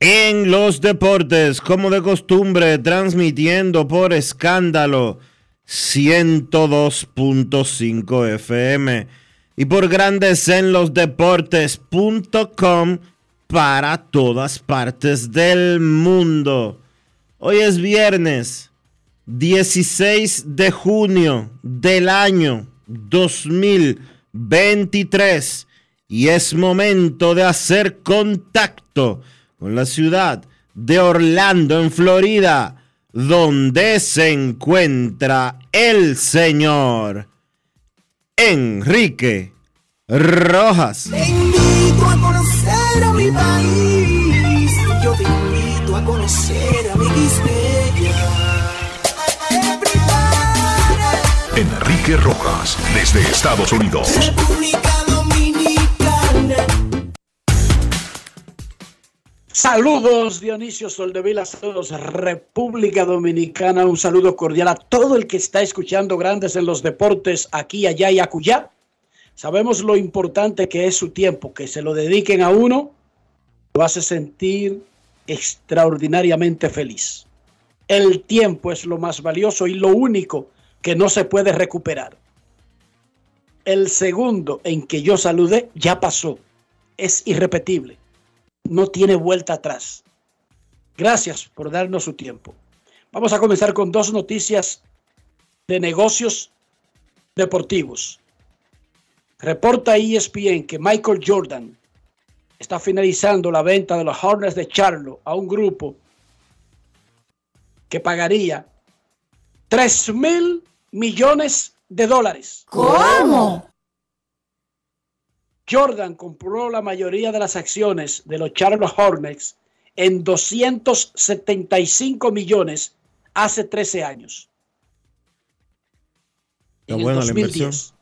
en los Deportes, como de costumbre, transmitiendo por escándalo 102.5 FM y por Grandes en los Deportes.com para todas partes del mundo. Hoy es viernes 16 de junio del año 2023 y es momento de hacer contacto con la ciudad de Orlando, en Florida, donde se encuentra el señor Enrique Rojas. Te invito a conocer a mi país. Yo te invito a conocer a mi Enrique Rojas, desde Estados Unidos. República Saludos Dionisio Soldevila, a todos, República Dominicana, un saludo cordial a todo el que está escuchando Grandes en los Deportes aquí, allá y acullá. Sabemos lo importante que es su tiempo, que se lo dediquen a uno, lo hace sentir extraordinariamente feliz. El tiempo es lo más valioso y lo único que no se puede recuperar. El segundo en que yo saludé ya pasó, es irrepetible no tiene vuelta atrás. Gracias por darnos su tiempo. Vamos a comenzar con dos noticias de negocios deportivos. Reporta ESPN que Michael Jordan está finalizando la venta de los Hornets de Charlotte a un grupo que pagaría 3 mil millones de dólares. ¿Cómo? Jordan compró la mayoría de las acciones de los Charlotte Hornets en 275 millones hace 13 años. Está En el buena la 2010.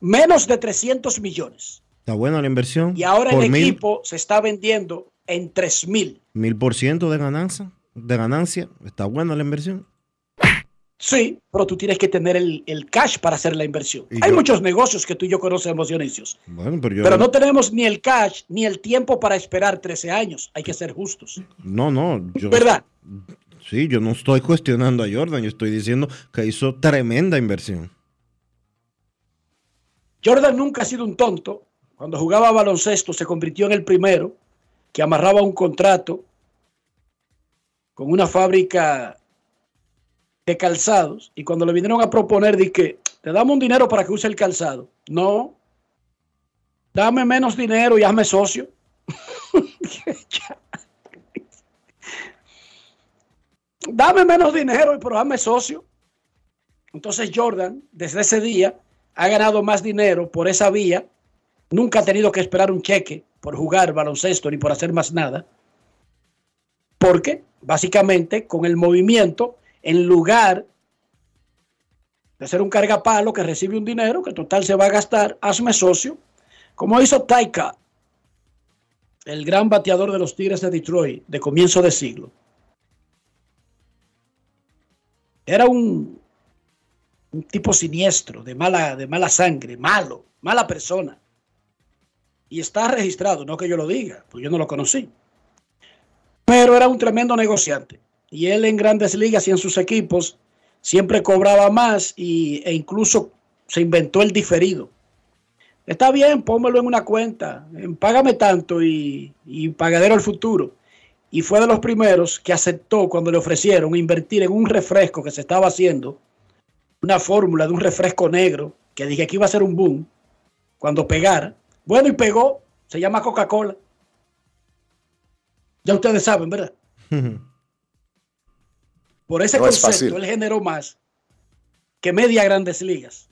Menos de 300 millones. Está buena la inversión. Y ahora el mil- equipo se está vendiendo en 3 mil. Mil por ciento de ganancia. De ganancia. Está buena la inversión. Sí, pero tú tienes que tener el, el cash para hacer la inversión. Hay yo- muchos negocios que tú y yo conocemos, Dionisios. Bueno, pero yo. Pero no tenemos ni el cash ni el tiempo para esperar 13 años. Hay que ser justos. No, no. Yo, ¿Verdad? Sí, yo no estoy cuestionando a Jordan. Yo estoy diciendo que hizo tremenda inversión. Jordan nunca ha sido un tonto. Cuando jugaba baloncesto se convirtió en el primero que amarraba un contrato con una fábrica de calzados y cuando le vinieron a proponer de que te damos un dinero para que use el calzado. No. Dame menos dinero y hazme socio. Dame menos dinero, pero hazme socio. Entonces Jordan, desde ese día, ha ganado más dinero por esa vía. Nunca ha tenido que esperar un cheque por jugar baloncesto ni por hacer más nada. Porque, básicamente, con el movimiento, en lugar de ser un cargapalo que recibe un dinero que total se va a gastar, hazme socio, como hizo Taika, el gran bateador de los Tigres de Detroit de comienzo de siglo. Era un, un tipo siniestro, de mala, de mala sangre, malo, mala persona. Y está registrado, no que yo lo diga, pues yo no lo conocí. Pero era un tremendo negociante. Y él en grandes ligas y en sus equipos siempre cobraba más y, e incluso se inventó el diferido. Está bien, pónmelo en una cuenta, págame tanto y, y pagadero al futuro. Y fue de los primeros que aceptó cuando le ofrecieron invertir en un refresco que se estaba haciendo, una fórmula de un refresco negro, que dije que iba a ser un boom, cuando pegara. Bueno, y pegó, se llama Coca-Cola. Ya ustedes saben, ¿verdad? Por ese No concepto, él generó más que media grandes ligas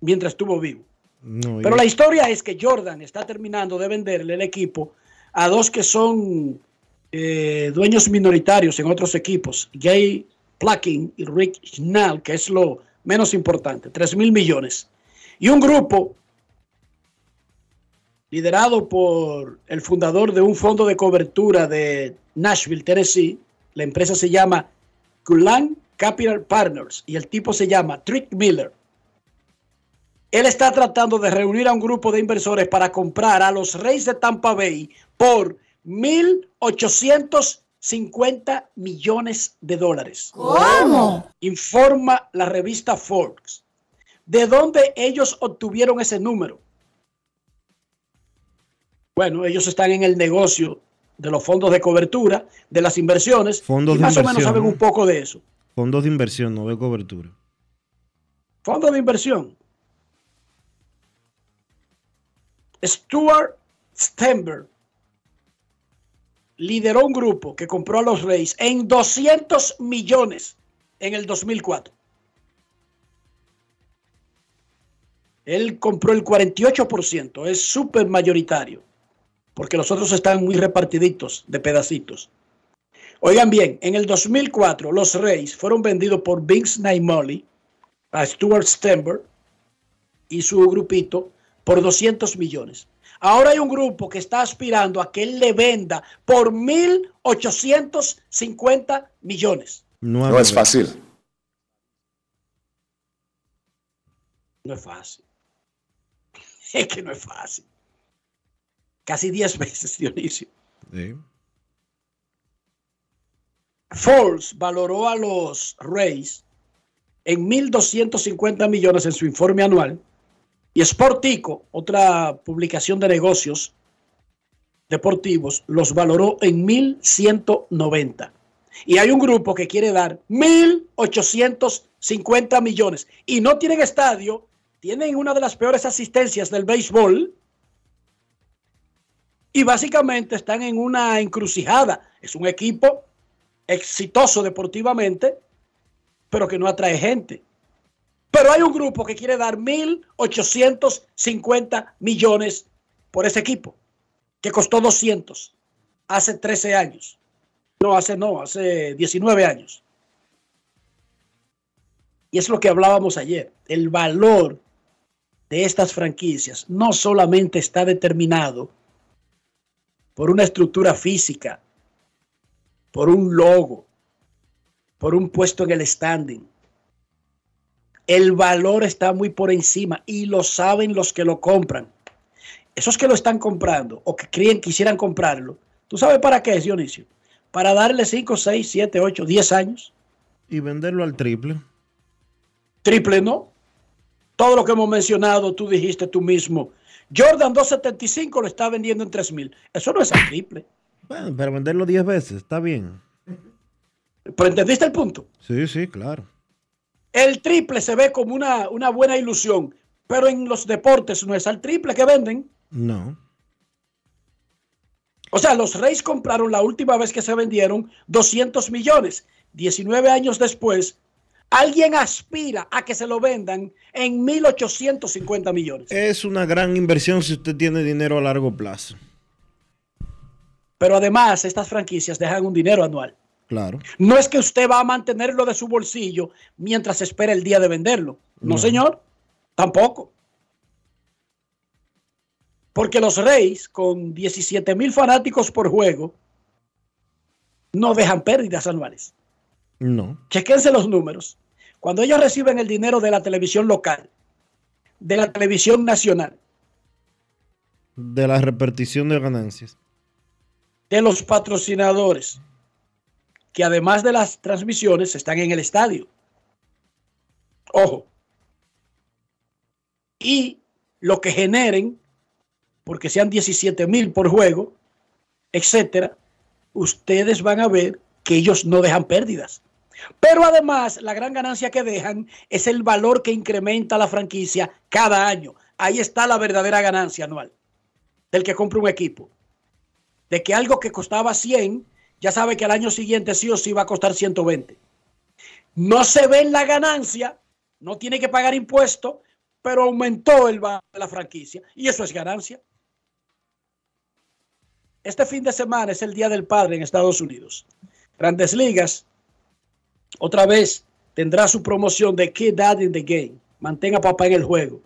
mientras estuvo vivo. No, Pero la historia es que Jordan está terminando de venderle el equipo a dos que son eh, dueños minoritarios en otros equipos, Gay Plugin y Rick Schnall, que es lo menos importante, 3 mil millones. Y un grupo liderado por el fundador de un fondo de cobertura de Nashville, Tennessee. La empresa se llama Kulan Capital Partners y el tipo se llama Trick Miller. Él está tratando de reunir a un grupo de inversores para comprar a los Reyes de Tampa Bay por 1.850 millones de dólares. ¿Cómo? Informa la revista Forbes. ¿De dónde ellos obtuvieron ese número? Bueno, ellos están en el negocio de los fondos de cobertura, de las inversiones, Fondos y de más o menos inversión, saben ¿no? un poco de eso. Fondos de inversión, no de cobertura. Fondo de inversión. Stuart Stenberg lideró un grupo que compró a los Reyes en 200 millones en el 2004. Él compró el 48%, es súper mayoritario, porque los otros están muy repartiditos de pedacitos. Oigan bien, en el 2004 los Reyes fueron vendidos por Vince Naimoli a Stuart Stenberg y su grupito por 200 millones. Ahora hay un grupo que está aspirando a que él le venda por 1.850 millones. No, No es fácil. No es fácil. Es que no es fácil. Casi 10 veces, Dionisio. Sí. Forbes valoró a los Rays en 1.250 millones en su informe anual y Sportico, otra publicación de negocios deportivos, los valoró en 1.190. Y hay un grupo que quiere dar 1.850 millones y no tienen estadio, tienen una de las peores asistencias del béisbol y básicamente están en una encrucijada. Es un equipo exitoso deportivamente, pero que no atrae gente. Pero hay un grupo que quiere dar 1.850 millones por ese equipo, que costó 200 hace 13 años. No, hace no, hace 19 años. Y es lo que hablábamos ayer. El valor de estas franquicias no solamente está determinado por una estructura física, por un logo, por un puesto en el standing. El valor está muy por encima y lo saben los que lo compran. Esos que lo están comprando o que creen quisieran comprarlo, ¿tú sabes para qué es, Dionisio? Para darle 5, 6, 7, 8, 10 años. Y venderlo al triple. Triple no. Todo lo que hemos mencionado, tú dijiste tú mismo. Jordan 275 lo está vendiendo en 3 mil. Eso no es al triple. Bueno, pero venderlo 10 veces, está bien. Pero entendiste el punto. Sí, sí, claro. El triple se ve como una, una buena ilusión, pero en los deportes no es al triple que venden. No. O sea, los Reyes compraron la última vez que se vendieron 200 millones. 19 años después, alguien aspira a que se lo vendan en 1.850 millones. Es una gran inversión si usted tiene dinero a largo plazo. Pero además, estas franquicias dejan un dinero anual. Claro. No es que usted va a mantenerlo de su bolsillo mientras espera el día de venderlo. No, No. señor. Tampoco. Porque los Reyes, con 17 mil fanáticos por juego, no dejan pérdidas anuales. No. Chequense los números. Cuando ellos reciben el dinero de la televisión local, de la televisión nacional, De la repartición de ganancias. de los patrocinadores, que además de las transmisiones están en el estadio. Ojo. Y lo que generen, porque sean 17 mil por juego, etcétera, ustedes van a ver que ellos no dejan pérdidas. Pero además, la gran ganancia que dejan es el valor que incrementa la franquicia cada año. Ahí está la verdadera ganancia anual del que compra un equipo. De que algo que costaba 100, ya sabe que al año siguiente sí o sí va a costar 120. No se ve en la ganancia, no tiene que pagar impuestos, pero aumentó el valor de la franquicia. Y eso es ganancia. Este fin de semana es el Día del Padre en Estados Unidos. Grandes Ligas, otra vez tendrá su promoción de Kid Dad in the Game. Mantenga papá en el juego.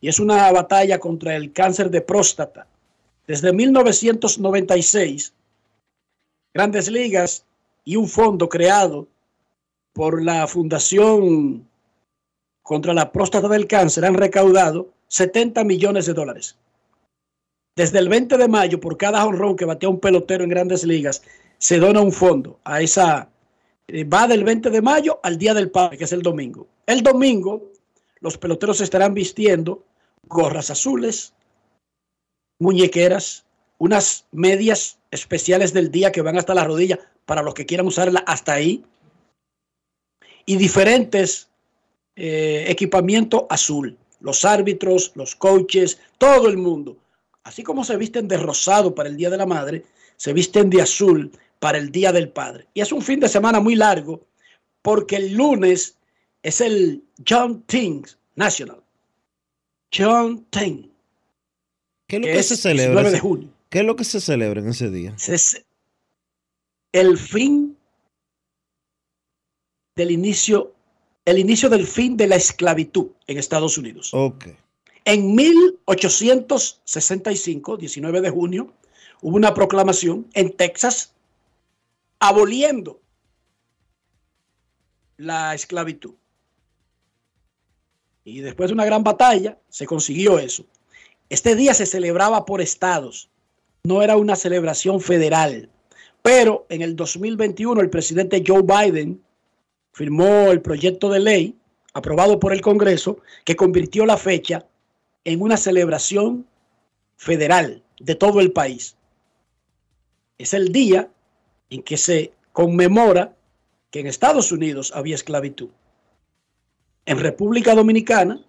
Y es una batalla contra el cáncer de próstata. Desde 1996, Grandes Ligas y un fondo creado por la Fundación contra la Próstata del Cáncer han recaudado 70 millones de dólares. Desde el 20 de mayo, por cada honrón que batea un pelotero en Grandes Ligas, se dona un fondo a esa. Eh, va del 20 de mayo al Día del Padre, que es el domingo. El domingo, los peloteros estarán vistiendo gorras azules, muñequeras, unas medias especiales del día que van hasta la rodilla para los que quieran usarla hasta ahí y diferentes eh, equipamiento azul. Los árbitros, los coaches, todo el mundo. Así como se visten de rosado para el Día de la Madre, se visten de azul para el Día del Padre. Y es un fin de semana muy largo porque el lunes es el John Things National. John Ting. ¿Qué es lo que se celebra? 19 de junio. ¿Qué es lo que se celebra en ese día? Es el fin del inicio, el inicio del fin de la esclavitud en Estados Unidos. Ok. En 1865, 19 de junio, hubo una proclamación en Texas aboliendo la esclavitud. Y después de una gran batalla se consiguió eso. Este día se celebraba por estados, no era una celebración federal. Pero en el 2021 el presidente Joe Biden firmó el proyecto de ley aprobado por el Congreso que convirtió la fecha en una celebración federal de todo el país. Es el día en que se conmemora que en Estados Unidos había esclavitud. En República Dominicana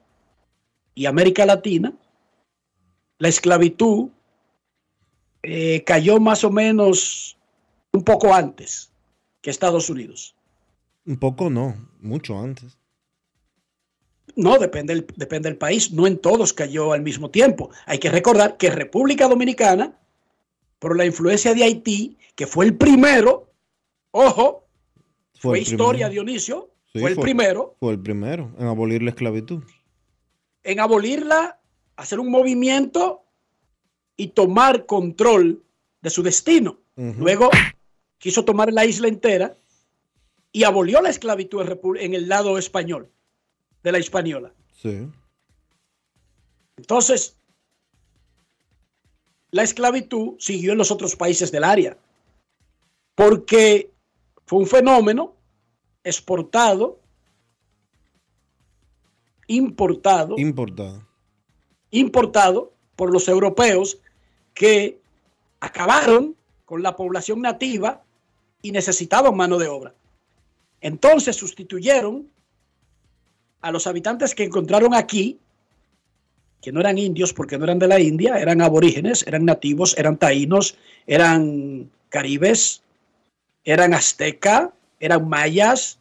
y América Latina, la esclavitud eh, cayó más o menos un poco antes que Estados Unidos. Un poco no, mucho antes. No, depende del, depende del país. No en todos cayó al mismo tiempo. Hay que recordar que República Dominicana, por la influencia de Haití, que fue el primero, ojo, fue, historia, primero. Dionisio, Sí, fue el primero Fue el primero en abolir la esclavitud. en abolirla, hacer un movimiento y tomar control de su destino. Luego quiso tomar la isla entera y abolió la esclavitud en el lado español, de la española. Sí. Entonces, la esclavitud siguió en los otros países del área, porque fue un fenómeno exportado, importado, Importado. importado por los europeos que acabaron con la población nativa y necesitaban mano de obra. Entonces sustituyeron a los habitantes que encontraron aquí, que no eran indios porque no eran de la India, eran aborígenes, eran nativos, eran taínos, eran caribes, eran azteca, eran mayas.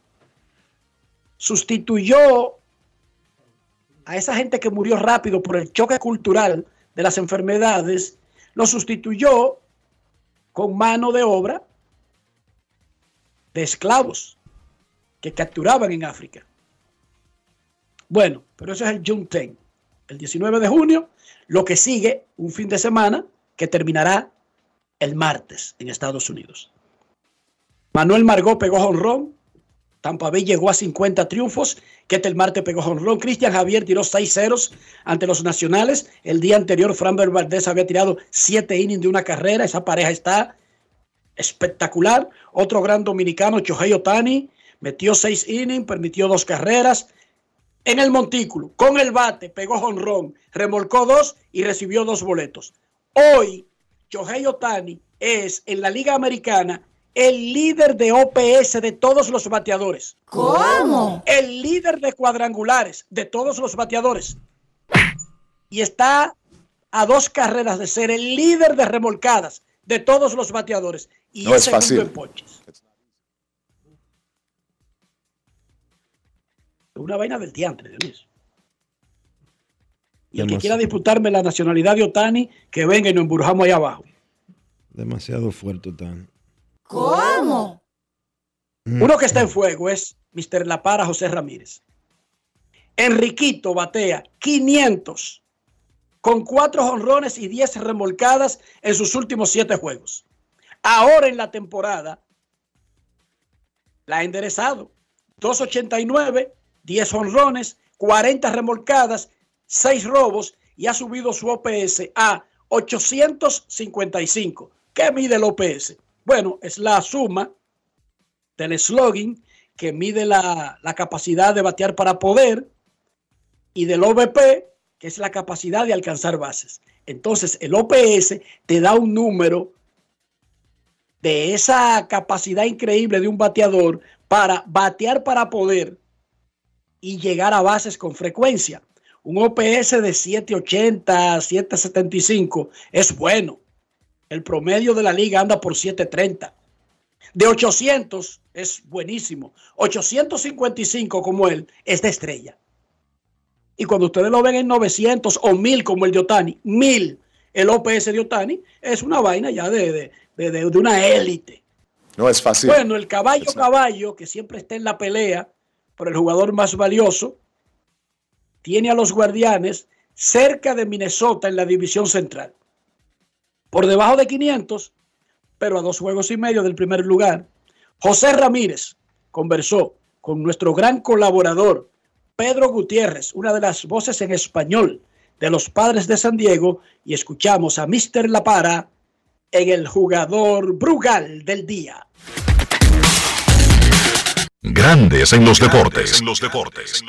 Sustituyó a esa gente que murió rápido por el choque cultural de las enfermedades, lo sustituyó con mano de obra de esclavos que capturaban en África. Bueno, pero eso es el Juneteenth, el 19 de junio. Lo que sigue, un fin de semana que terminará el martes en Estados Unidos. Manuel Margot pegó jonrón. Tampa Bay llegó a 50 triunfos. Ketel Marte pegó jonrón. Cristian Javier tiró 6 ceros ante los nacionales. El día anterior, Framber Valdez había tirado 7 innings de una carrera. Esa pareja está espectacular. Otro gran dominicano, Chohei Otani, metió 6 innings, permitió dos carreras. En el montículo, con el bate, pegó jonrón, remolcó dos y recibió dos boletos. Hoy, Chohei Otani es en la Liga Americana el líder de OPS de todos los bateadores. ¿Cómo? El líder de cuadrangulares de todos los bateadores. Y está a dos carreras de ser el líder de remolcadas de todos los bateadores. Y No es segundo fácil. en ponches. Una vaina del diantre, Dionisio. Y el que quiera disputarme la nacionalidad de Otani, que venga y nos embrujamos ahí abajo. Demasiado fuerte, tan. ¿Cómo? Uno que está en fuego es Mr. La Para José Ramírez. Enriquito batea 500 con cuatro honrones y 10 remolcadas en sus últimos siete juegos. Ahora en la temporada la ha enderezado. 289, 10 honrones, 40 remolcadas, 6 robos y ha subido su OPS a 855. ¿Qué mide el OPS? Bueno, es la suma del slogan que mide la, la capacidad de batear para poder y del OVP, que es la capacidad de alcanzar bases. Entonces, el OPS te da un número de esa capacidad increíble de un bateador para batear para poder y llegar a bases con frecuencia. Un OPS de 780, 775 es bueno. El promedio de la liga anda por 730. De 800 es buenísimo. 855 como él es de estrella. Y cuando ustedes lo ven en 900 o 1000 como el de Otani, 1000 el OPS de Otani, es una vaina ya de, de, de- de- una élite. No es fácil. Bueno, el caballo caballo, que siempre está en la pelea por el jugador más valioso, tiene a los guardianes cerca de Minnesota en la división central. Por debajo de 500, pero a dos juegos y medio del primer lugar. José Ramírez conversó con nuestro gran colaborador, Pedro Gutiérrez, una de las voces en español de los padres de San Diego, y escuchamos a Mr. La Para en el jugador Brugal del día. Grandes en los deportes. En los deportes.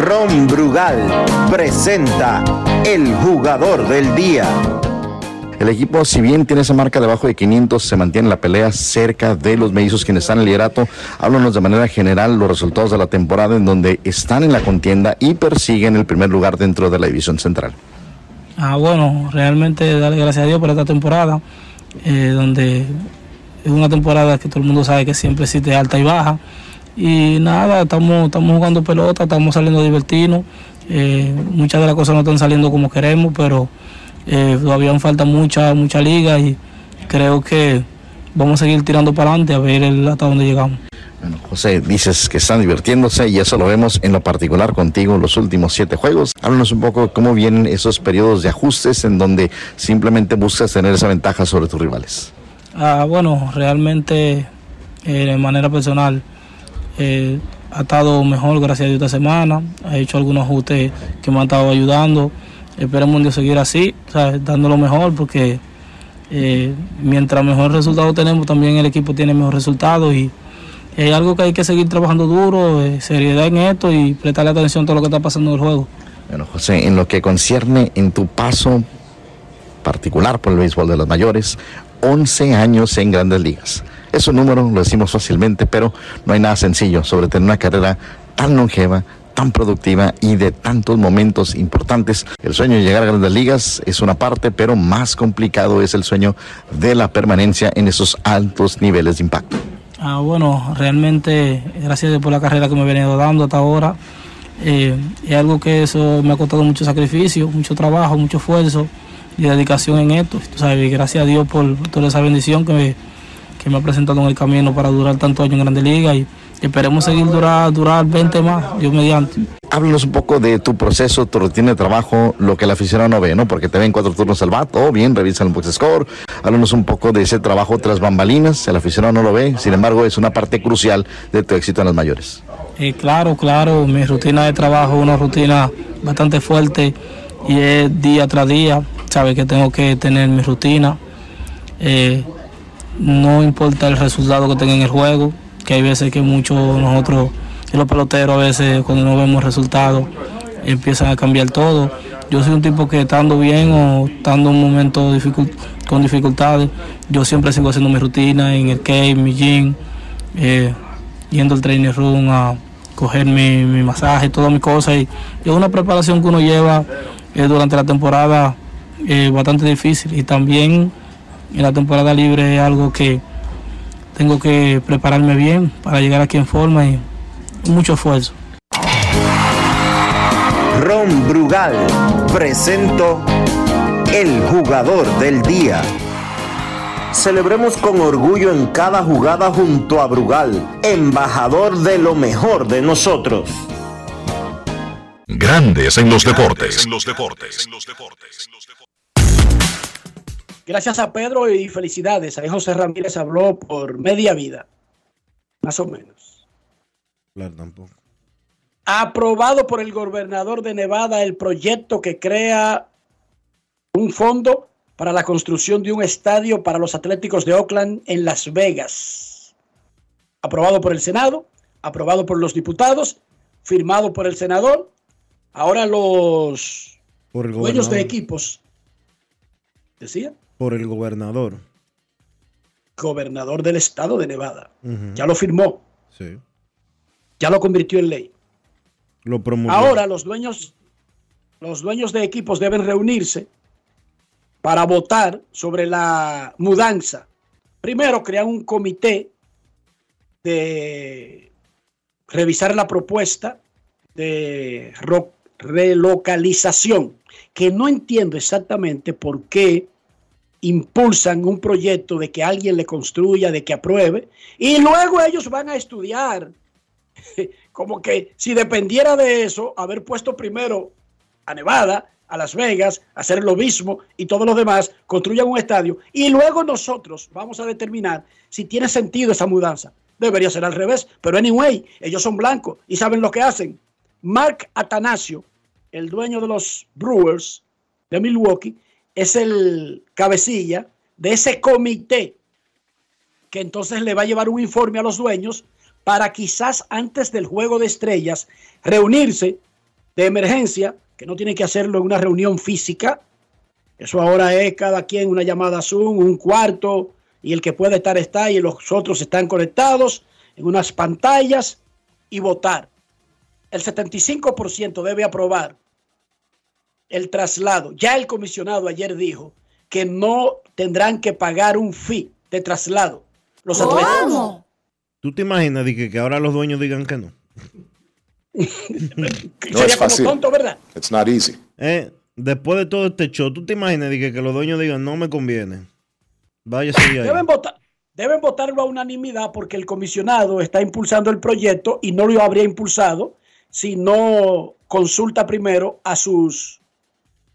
Ron Brugal presenta el jugador del día. El equipo, si bien tiene esa marca debajo de 500, se mantiene en la pelea cerca de los mellizos quienes están en el liderato. Háblanos de manera general los resultados de la temporada en donde están en la contienda y persiguen el primer lugar dentro de la división central. Ah, bueno, realmente darle gracias a Dios por esta temporada, eh, donde es una temporada que todo el mundo sabe que siempre existe alta y baja. Y nada, estamos, estamos jugando pelota, estamos saliendo a divertirnos. Eh, muchas de las cosas no están saliendo como queremos, pero eh, todavía nos falta mucha, mucha liga y creo que vamos a seguir tirando para adelante a ver el- hasta dónde llegamos. Bueno, José, dices que están divirtiéndose y eso lo vemos en lo particular contigo los últimos siete juegos. Háblanos un poco cómo vienen esos periodos de ajustes en donde simplemente buscas tener esa ventaja sobre tus rivales. Ah, bueno, realmente eh, de manera personal eh, ha estado mejor, gracias a Dios, esta semana. Ha hecho algunos ajustes que me han estado ayudando. Esperemos un día seguir así, ¿sabes? dando lo mejor, porque eh, mientras mejor resultado tenemos, también el equipo tiene mejor resultado y es algo que hay que seguir trabajando duro, seriedad en esto y prestarle atención a todo lo que está pasando en el juego. Bueno, José, en lo que concierne en tu paso particular por el béisbol de los mayores, 11 años en grandes ligas. Es un número, lo decimos fácilmente, pero no hay nada sencillo sobre tener una carrera tan longeva, tan productiva y de tantos momentos importantes. El sueño de llegar a grandes ligas es una parte, pero más complicado es el sueño de la permanencia en esos altos niveles de impacto. Ah, bueno, realmente gracias por la carrera que me he venido dando hasta ahora. Eh, es algo que eso me ha costado mucho sacrificio, mucho trabajo, mucho esfuerzo y dedicación en esto. Tú sabes, gracias a Dios por toda esa bendición que me, que me ha presentado en el camino para durar tantos años en Grande Liga y esperemos seguir durar, durar 20 más, Dios mediante. Háblanos un poco de tu proceso, tu rutina de trabajo, lo que el aficionado no ve, ¿no? Porque te ven cuatro turnos al bat, o bien, revisan el box score. Háblanos un poco de ese trabajo tras bambalinas, el aficionado no lo ve, sin embargo, es una parte crucial de tu éxito en las mayores. Eh, claro, claro, mi rutina de trabajo es una rutina bastante fuerte y es día tras día, sabes que tengo que tener mi rutina. Eh, no importa el resultado que tenga en el juego, que hay veces que muchos nosotros, los peloteros, a veces cuando no vemos resultados, empiezan a cambiar todo. Yo soy un tipo que estando bien o estando en un momento con dificultades, yo siempre sigo haciendo mi rutina en el cave, mi gym, eh, yendo al training room a coger mi, mi masaje, todas mis cosas. Y es una preparación que uno lleva eh, durante la temporada eh, bastante difícil. Y también en la temporada libre es algo que tengo que prepararme bien para llegar aquí en forma y mucho esfuerzo. Ron Brugal presento el jugador del día. Celebremos con orgullo en cada jugada junto a Brugal, embajador de lo mejor de nosotros. Grandes en los deportes. En los deportes. Gracias a Pedro y felicidades. Ahí José Ramírez habló por media vida. Más o menos. Claro, tampoco. Aprobado por el gobernador de Nevada el proyecto que crea un fondo para la construcción de un estadio para los Atléticos de Oakland en Las Vegas. Aprobado por el Senado, aprobado por los diputados, firmado por el senador. Ahora los Por el dueños de equipos, decía, Por el gobernador. gobernador del estado de Nevada, ya lo firmó, Sí. ya lo convirtió en ley. Lo promulgó. Ahora los dueños, los dueños de equipos deben reunirse para votar sobre la mudanza. Primero crean un comité de revisar la propuesta de relocalización, que no entiendo exactamente por qué impulsan un proyecto de que alguien le construya, de que apruebe, y luego ellos van a estudiar como que si dependiera de eso, haber puesto primero a Nevada, a Las Vegas, hacer lo mismo y todos los demás, construyan un estadio y luego nosotros vamos a determinar si tiene sentido esa mudanza. Debería ser al revés, pero anyway, ellos son blancos y saben lo que hacen. Mark Atanasio, el dueño de los Brewers de Milwaukee, es el cabecilla de ese comité que entonces le va a llevar un informe a los dueños para quizás antes del juego de estrellas reunirse de emergencia, que no tienen que hacerlo en una reunión física. Eso ahora es cada quien una llamada Zoom, un cuarto, y el que puede estar está y los otros están conectados en unas pantallas y votar. El 75% debe aprobar el traslado. Ya el comisionado ayer dijo que no tendrán que pagar un fee de traslado. Los atletas. ¿Cómo? ¿Tú te imaginas de que, que ahora los dueños digan que no? Sería es como fácil. tonto, ¿verdad? It's not easy. Eh, después de todo este show, ¿tú te imaginas de que, que los dueños digan no me conviene? Ahí. Deben votar, deben votarlo a unanimidad porque el comisionado está impulsando el proyecto y no lo habría impulsado si no consulta primero a sus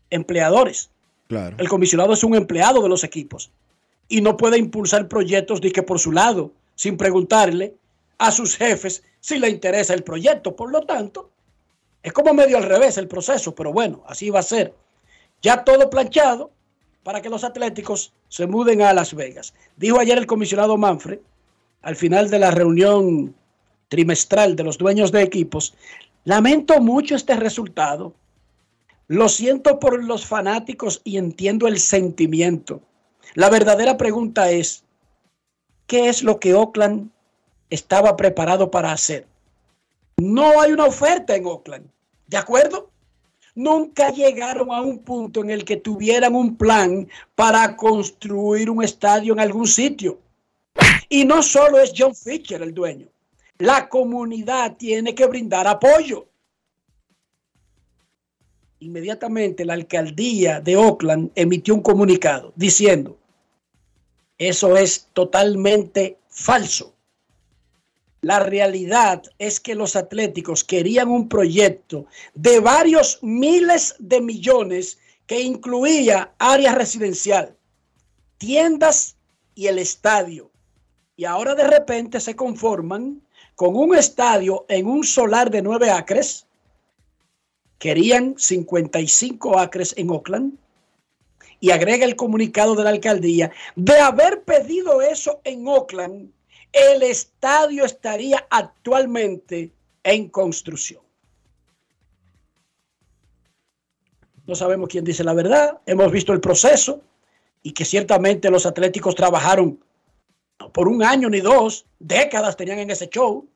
empleadores. Claro. El comisionado es un empleado de los equipos y no puede impulsar proyectos de que por su lado, sin preguntarle a sus jefes si le interesa el proyecto. Por lo tanto, es como medio al revés el proceso, pero bueno, así va a ser. Ya todo planchado para que los atléticos se muden a Las Vegas. Dijo ayer el comisionado Manfred, al final de la reunión trimestral de los dueños de equipos, lamento mucho este resultado. Lo siento por los fanáticos y entiendo el sentimiento. La verdadera pregunta es, ¿qué es lo que Oakland estaba preparado para hacer? No hay una oferta en Oakland, ¿de acuerdo? Nunca llegaron a un punto en el que tuvieran un plan para construir un estadio en algún sitio. Y no solo es John Fisher el dueño, la comunidad tiene que brindar apoyo. Inmediatamente la alcaldía de Oakland emitió un comunicado diciendo, eso es totalmente falso. La realidad es que los atléticos querían un proyecto de varios miles de millones que incluía área residencial, tiendas y el estadio. Y ahora de repente se conforman con un estadio en un solar de nueve acres. Querían 55 acres en Oakland. Y agrega el comunicado de la alcaldía, de haber pedido eso en Oakland, el estadio estaría actualmente en construcción. No sabemos quién dice la verdad, hemos visto el proceso y que ciertamente los atléticos trabajaron por un año ni dos, décadas tenían en ese show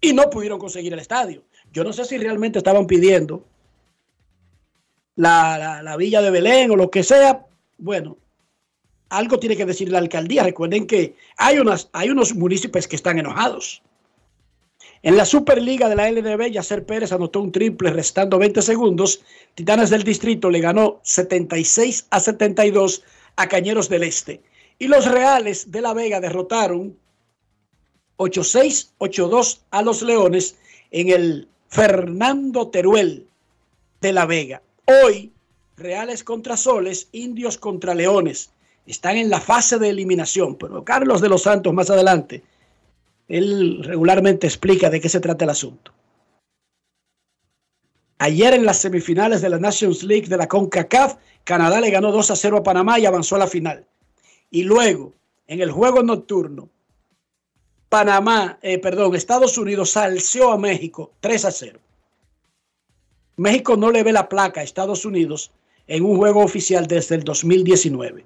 y no pudieron conseguir el estadio. Yo no sé si realmente estaban pidiendo la, la, villa de Belén o lo que sea. Bueno, algo tiene que decir la alcaldía. Recuerden que hay, unas, hay unos municipios que están enojados. En la Superliga de la LDB, Yacer Pérez anotó un triple restando 20 segundos. Titanes del Distrito le ganó 76 a 72 a Cañeros del Este. Y los Reales de La Vega derrotaron 8-6, 8-2 a los Leones en el Fernando Teruel de La Vega. Hoy, Reales contra Soles, Indios contra Leones. Están en la fase de eliminación, pero Carlos de los Santos más adelante, él regularmente explica de qué se trata el asunto. Ayer en las semifinales de la Nations League de la CONCACAF, Canadá le ganó 2 a 0 a Panamá y avanzó a la final. Y luego, en el juego nocturno, Panamá, eh, perdón, Estados Unidos salció a México 3 a 0. México no le ve la placa a Estados Unidos en un juego oficial desde el 2019.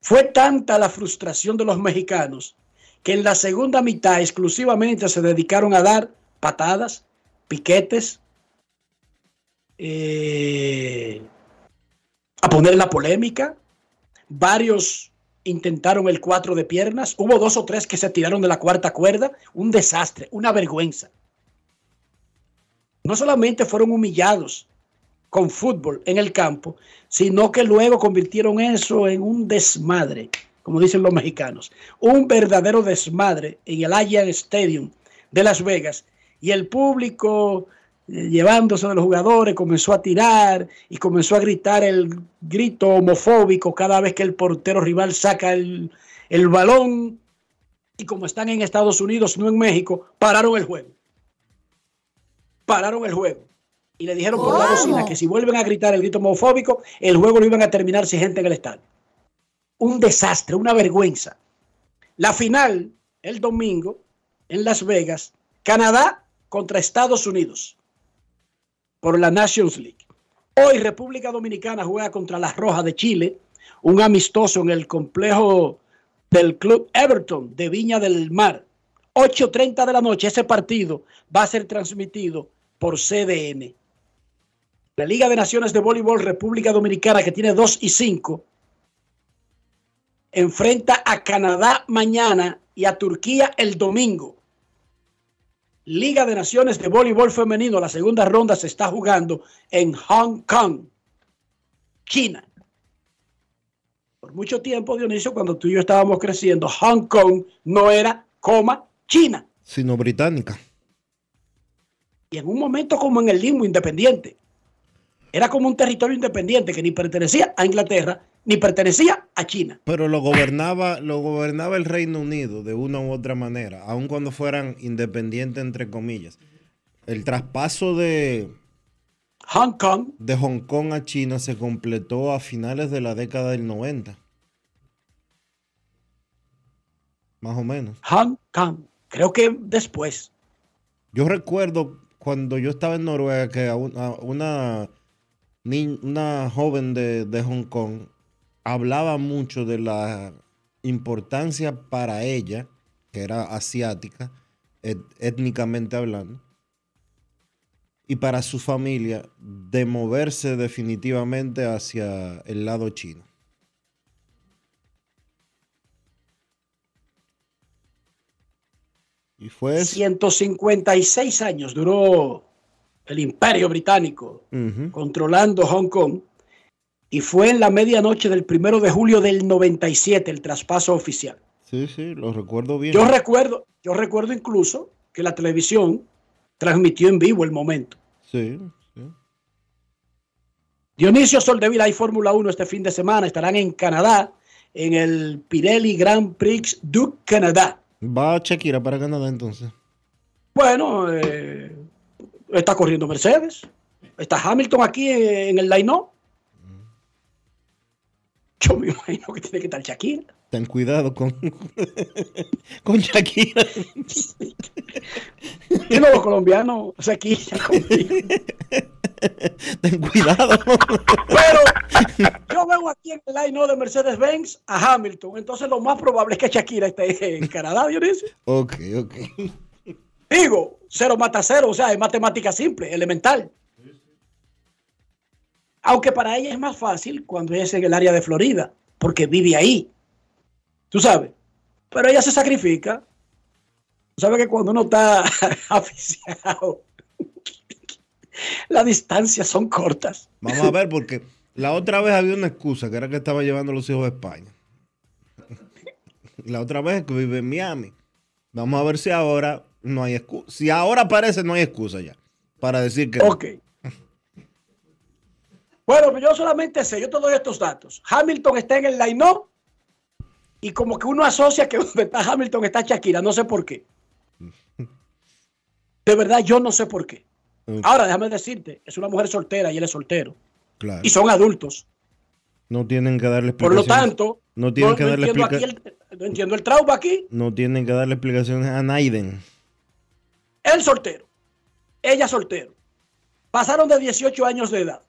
Fue tanta la frustración de los mexicanos que en la segunda mitad exclusivamente se dedicaron a dar patadas, piquetes, eh, a poner la polémica. Varios intentaron el cuatro de piernas. Hubo dos o tres que se tiraron de la cuarta cuerda. Un desastre, una vergüenza. No solamente fueron humillados con fútbol en el campo, sino que luego convirtieron eso en un desmadre, como dicen los mexicanos. Un verdadero desmadre en el Allianz Stadium de Las Vegas. Y el público llevándose de los jugadores, comenzó a tirar y comenzó a gritar el grito homofóbico cada vez que el portero rival saca el, el balón. Y como están en Estados Unidos, no en México, pararon el juego. Pararon el juego. Y le dijeron por la bocina que si vuelven a gritar el grito homofóbico, el juego lo iban a terminar sin gente en el estadio. Un desastre, una vergüenza. La final, el domingo, en Las Vegas, Canadá contra Estados Unidos por la Nations League. Hoy República Dominicana juega contra las Rojas de Chile, un amistoso en el complejo del Club Everton de Viña del Mar. 8.30 de la noche, ese partido va a ser transmitido por CDN. La Liga de Naciones de Voleibol República Dominicana, que tiene 2 y 5, enfrenta a Canadá mañana y a Turquía el domingo. Liga de Naciones de Voleibol Femenino, la segunda ronda se está jugando en Hong Kong, China. Por mucho tiempo, Dionisio, cuando tú y yo estábamos creciendo, Hong Kong no era coma China. Sino británica. Y en un momento como en el limbo independiente. Era como un territorio independiente que ni pertenecía a Inglaterra ni pertenecía a China. Pero lo gobernaba, lo gobernaba el Reino Unido de una u otra manera, aun cuando fueran independientes entre comillas. El traspaso de Hong Kong de Hong Kong a China se completó a finales de la década del 90. Más o menos. Hong Kong, creo que después. Yo recuerdo cuando yo estaba en Noruega que a una, una, joven de, de Hong Kong hablaba mucho de la importancia para ella, que era asiática, étnicamente hablando, y para su familia de moverse definitivamente hacia el lado chino. Y fue 156 años duró el imperio británico, controlando Hong Kong. Y fue en la medianoche del primero de julio del 97 el traspaso oficial. Sí, sí, lo recuerdo bien. Yo recuerdo, yo recuerdo incluso que la televisión transmitió en vivo el momento. Sí, Dionisio Soldevila hay Fórmula 1 este fin de semana. Estarán en Canadá, en el Pirelli Grand Prix du Canadá. ¿Va Shakira para Canadá entonces? Bueno, eh, está corriendo Mercedes. Está Hamilton aquí en, el -up. Yo me imagino que tiene que estar Shakira. Ten cuidado con, con Shakira. y no, los colombianos, Shakira Ten cuidado. Pero yo veo aquí en el line de Mercedes-Benz a Hamilton. Entonces lo más probable es que Shakira esté en Canadá, Dionisio. Ok, ok. Digo, cero mata cero, o sea, es matemática simple, elemental. Aunque para ella es más fácil cuando ella es en el área de Florida, porque vive ahí. Tú sabes. Pero ella se sacrifica. Tú sabes que cuando uno está aficiado, las distancias son cortas. Vamos a ver, porque la otra vez había una excusa, que era que estaba llevando a los hijos a España. La otra vez que vive en Miami. Vamos a ver si ahora no hay excusa. Si ahora parece, no hay excusa ya. Para decir que. Ok. Bueno, pues yo solamente sé, yo te doy estos datos. Hamilton está en el line y como que uno asocia que donde está Hamilton está Shakira, no sé por qué. De verdad, yo no sé por qué. Ahora, déjame decirte, es una mujer soltera y él es soltero. Claro. Y son adultos. No tienen que darle Por lo tanto, no, tienen que darle entiendo, el, no entiendo el trauma aquí. No tienen que darle explicaciones a Naiden. Él soltero, ella soltero. Pasaron de 18 años de edad.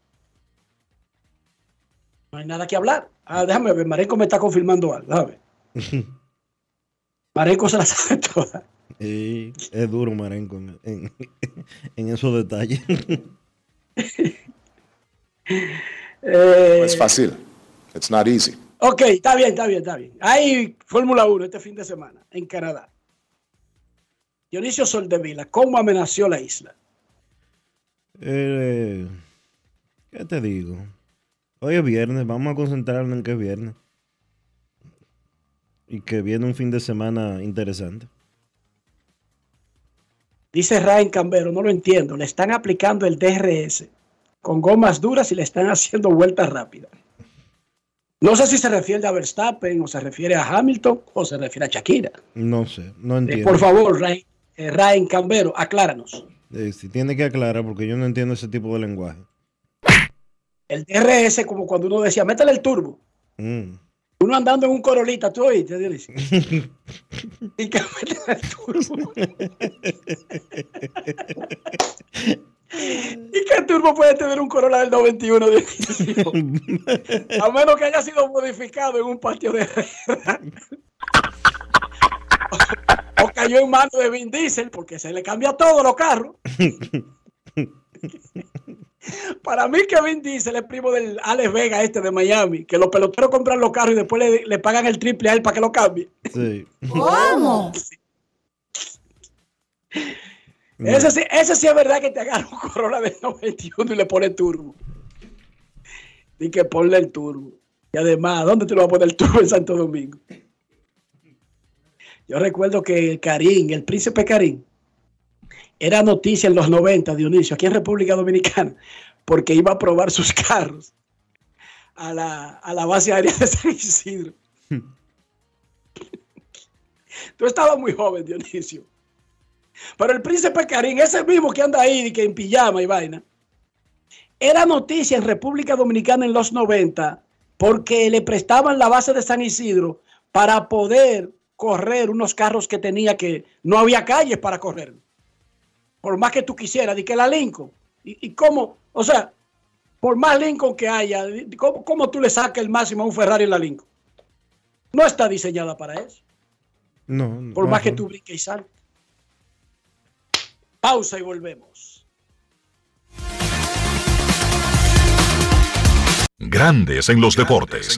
No hay nada que hablar. Ah, déjame ver, Marenco me está confirmando algo. Déjame. Marenco se la sabe toda. Sí, es duro Marenco en, en, esos detalles. eh, es fácil. It's not easy. Ok, está bien, está bien, está bien. Hay Fórmula 1 este fin de semana en Canadá. Dionisio Soldevila, ¿cómo amenazó la isla? Eh, ¿Qué te digo? Hoy es viernes, vamos a concentrarnos en que es viernes. Y que viene un fin de semana interesante. Dice Ryan Cambero, no lo entiendo. Le están aplicando el DRS con gomas duras y le están haciendo vueltas rápidas. No sé si se refiere a Verstappen o se refiere a Hamilton o se refiere a Shakira. No sé, no entiendo. por favor, Ryan, eh, Cambero, acláranos. si tiene que aclarar porque yo no entiendo ese tipo de lenguaje. El DRS, como cuando uno decía, métele el turbo. Mm. Uno andando en un corolita, tú oíste, y que métele el turbo. ¿Y qué turbo puede tener un Corolla del 91? A menos que haya sido modificado en un patio de o, o cayó en manos de Vin Diesel porque se le cambia todo los carros. Para mí que Vin Diesel es primo del Alex Vega este de Miami, que los peloteros compran los carros y después le, pagan el triple a él para que lo cambie. Sí. ¿Cómo? Ese, sí, ese sí es verdad que te agarra un Corolla de 91 y le pone turbo. Y que ponle el turbo. Y además, ¿dónde te lo vas a poner el turbo en Santo Domingo? Yo recuerdo que Karim, el príncipe Karim, era noticia en los 90, Dionisio, aquí en República Dominicana, porque iba a probar sus carros a la, a la base aérea de San Isidro. Tú estabas muy joven, Dionisio. Pero el príncipe Karim, ese mismo que anda ahí, que en pijama y vaina, era noticia en República Dominicana en los 90 porque le prestaban la base de San Isidro para poder correr unos carros que tenía que no había calles para correr. Por más que tú quisieras, di que la Lincoln. ¿Y, cómo? O sea, por más Lincoln que haya, ¿cómo, tú le sacas el máximo a un Ferrari en la Lincoln? No está diseñada para eso. No. Por más que tú brinques y saltes. Pausa y volvemos. Grandes en los deportes.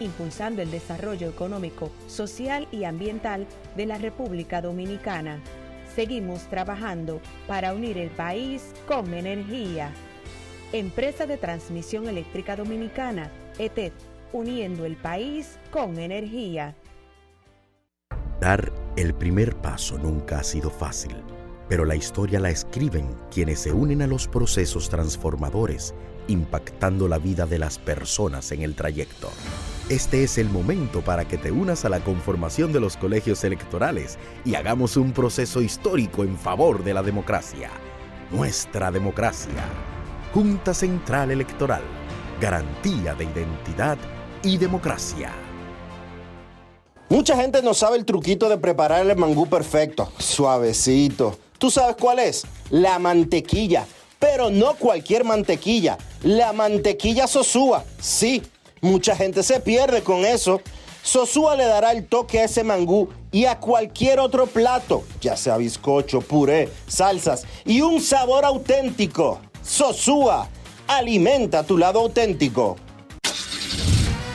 impulsando el desarrollo económico, social y ambiental de la República Dominicana. Seguimos trabajando para unir el país con energía. Empresa de Transmisión Eléctrica Dominicana, ETED, uniendo el país con energía. Dar el primer paso nunca ha sido fácil, pero la historia la escriben quienes se unen a los procesos transformadores, impactando la vida de las personas en el trayecto. Este es el momento para que te unas a la conformación de los colegios electorales y hagamos un proceso histórico en favor de la democracia. Nuestra democracia. Junta Central Electoral garantía de identidad y democracia. Mucha gente no sabe el truquito de preparar el mangú perfecto, suavecito. ¿Tú sabes cuál es? La mantequilla. Pero no cualquier mantequilla, la mantequilla Sosúa. Sí, mucha gente se pierde con eso. Sosúa le dará el toque a ese mangú y a cualquier otro plato, ya sea bizcocho, puré, salsas y un sabor auténtico. Sosúa Alimenta tu lado auténtico.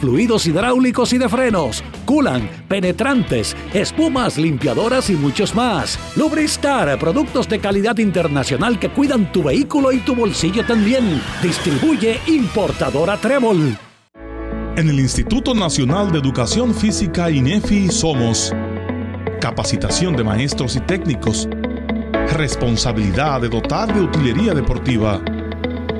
fluidos hidráulicos y de frenos, culan, penetrantes, espumas, limpiadoras y muchos más. Lubristar, productos de calidad internacional que cuidan tu vehículo y tu bolsillo también. Distribuye importadora Trébol. En el Instituto Nacional de Educación Física INEFI somos capacitación de maestros y técnicos, responsabilidad de dotar de utilería deportiva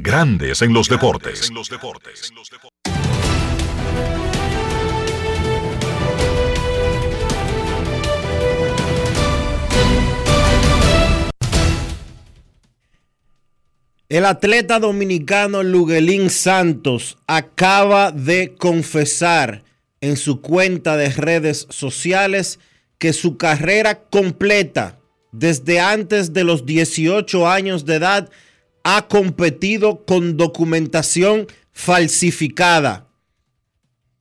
Grandes en los deportes. El atleta dominicano Luguelín Santos acaba de confesar en su cuenta de redes sociales que su carrera completa desde antes de los 18 años de edad ha competido con documentación falsificada,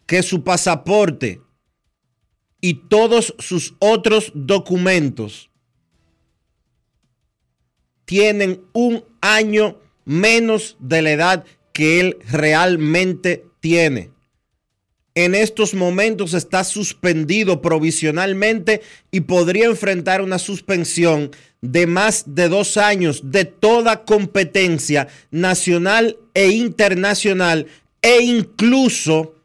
que su pasaporte y todos sus otros documentos tienen un año menos de la edad que él realmente tiene. En estos momentos está suspendido provisionalmente y podría enfrentar una suspensión de más de dos años de toda competencia nacional e internacional e incluso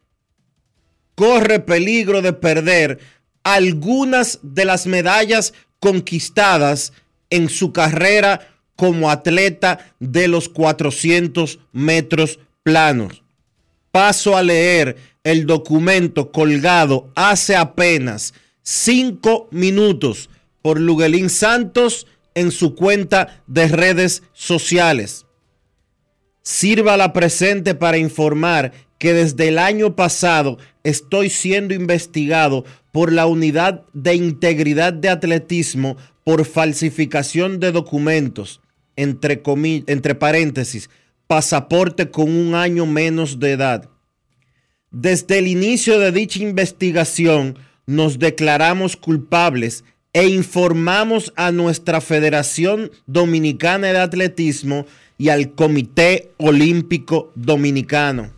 corre peligro de perder algunas de las medallas conquistadas en su carrera como atleta de los 400 metros planos. Paso a leer el documento colgado hace apenas cinco minutos por Luguelín Santos en su cuenta de redes sociales. Sirva la presente para informar que desde el año pasado estoy siendo investigado por la Unidad de Integridad de Atletismo por falsificación de documentos, entre, entre paréntesis, pasaporte con un año menos de edad. Desde el inicio de dicha investigación nos declaramos culpables e informamos a nuestra Federación Dominicana de Atletismo y al Comité Olímpico Dominicano.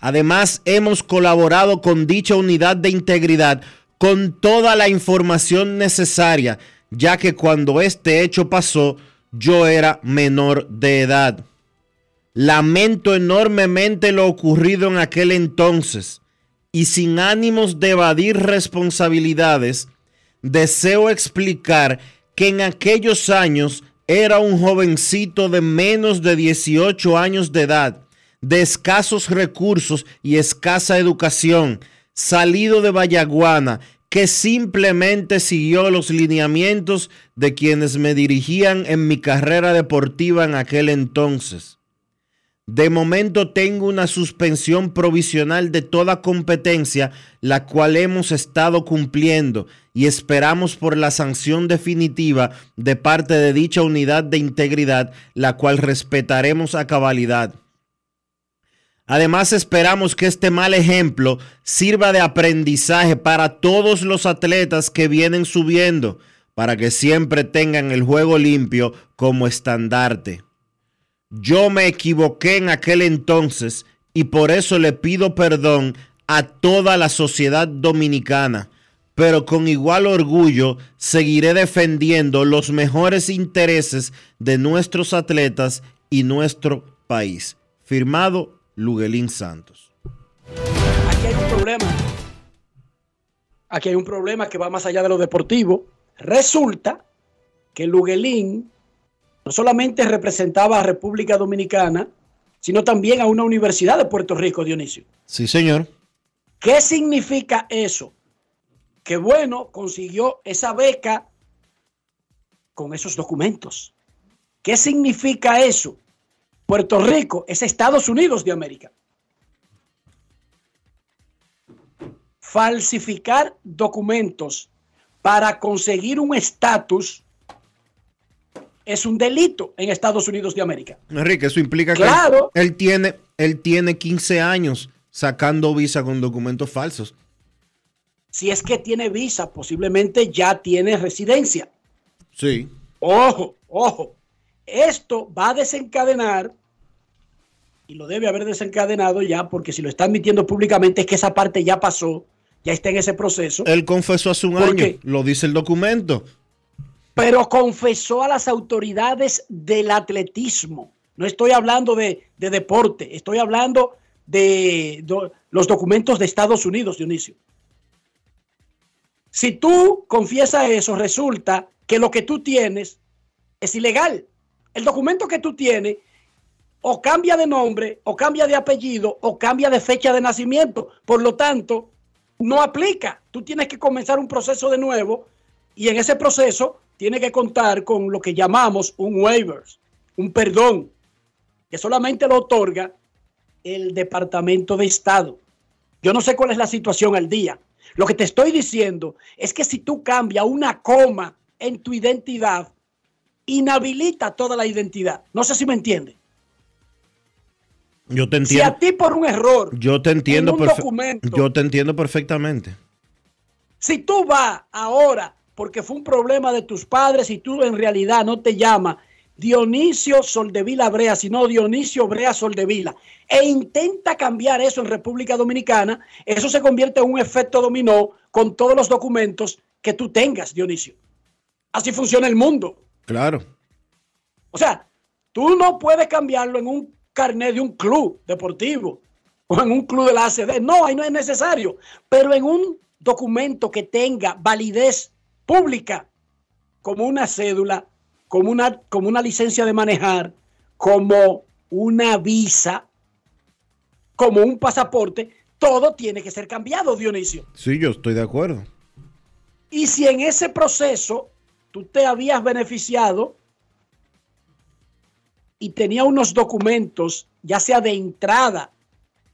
Además, hemos colaborado con dicha unidad de integridad con toda la información necesaria, ya que cuando este hecho pasó, yo era menor de edad. Lamento enormemente lo ocurrido en aquel entonces y sin ánimos de evadir responsabilidades, deseo explicar que en aquellos años era un jovencito de menos de 18 años de edad, de escasos recursos y escasa educación, salido de Vallaguana, que simplemente siguió los lineamientos de quienes me dirigían en mi carrera deportiva en aquel entonces. De momento tengo una suspensión provisional de toda competencia, la cual hemos estado cumpliendo y esperamos por la sanción definitiva de parte de dicha unidad de integridad, la cual respetaremos a cabalidad. Además esperamos que este mal ejemplo sirva de aprendizaje para todos los atletas que vienen subiendo, para que siempre tengan el juego limpio como estandarte. Yo me equivoqué en aquel entonces y por eso le pido perdón a toda la sociedad dominicana, pero con igual orgullo seguiré defendiendo los mejores intereses de nuestros atletas y nuestro país. Firmado Luguelín Santos. Aquí hay un problema. Aquí hay un problema que va más allá de lo deportivo. Resulta que Luguelín no solamente representaba a República Dominicana, sino también a una universidad de Puerto Rico, Dionisio. Sí, señor. ¿Qué significa eso? Que bueno, consiguió esa beca con esos documentos. ¿Qué significa eso? Puerto Rico es Estados Unidos de América. Falsificar documentos para conseguir un estatus es un delito en Estados Unidos de América. Enrique, eso implica que él, tiene, él tiene 15 años sacando visa con documentos falsos. Si es que tiene visa, posiblemente ya tiene residencia. Sí. Ojo, ojo. Esto va a desencadenar, y lo debe haber desencadenado ya, porque si lo está admitiendo públicamente es que esa parte ya pasó, ya está en ese proceso. Él confesó hace un año, lo dice el documento pero confesó a las autoridades del atletismo. No estoy hablando de, deporte, estoy hablando de, los documentos de Estados Unidos, Dionisio. Si tú confiesas eso, resulta que lo que tú tienes es ilegal. El documento que tú tienes o cambia de nombre, o cambia de apellido, o cambia de fecha de nacimiento. Por lo tanto, no aplica. Tú tienes que comenzar un proceso de nuevo y en ese proceso tiene que contar con lo que llamamos un waiver, un perdón, que solamente lo otorga el Departamento de Estado. Yo no sé cuál es la situación al día. Lo que te estoy diciendo es que si tú cambias una coma en tu identidad, inhabilita toda la identidad. No sé si me entiende. Yo te entiendo. Si a ti por un error, yo te entiendo, yo te entiendo perfectamente. Si tú vas ahora porque fue un problema de tus padres y tú en realidad no te llamas Dionisio Soldevila Brea, sino Dionisio Brea Soldevila, e intenta cambiar eso en República Dominicana, eso se convierte en un efecto dominó con todos los documentos que tú tengas, Dionisio. Así funciona el mundo. Claro. O sea, tú no puedes cambiarlo en un carnet de un club deportivo o en un club de la ACD. No, ahí no es necesario. Pero en un documento que tenga validez pública, como una cédula, como una, como una licencia de manejar, como una visa, como un pasaporte, todo tiene que ser cambiado, Dionisio. Sí, yo estoy de acuerdo. Y si en ese proceso tú te habías beneficiado y tenía unos documentos, ya sea de entrada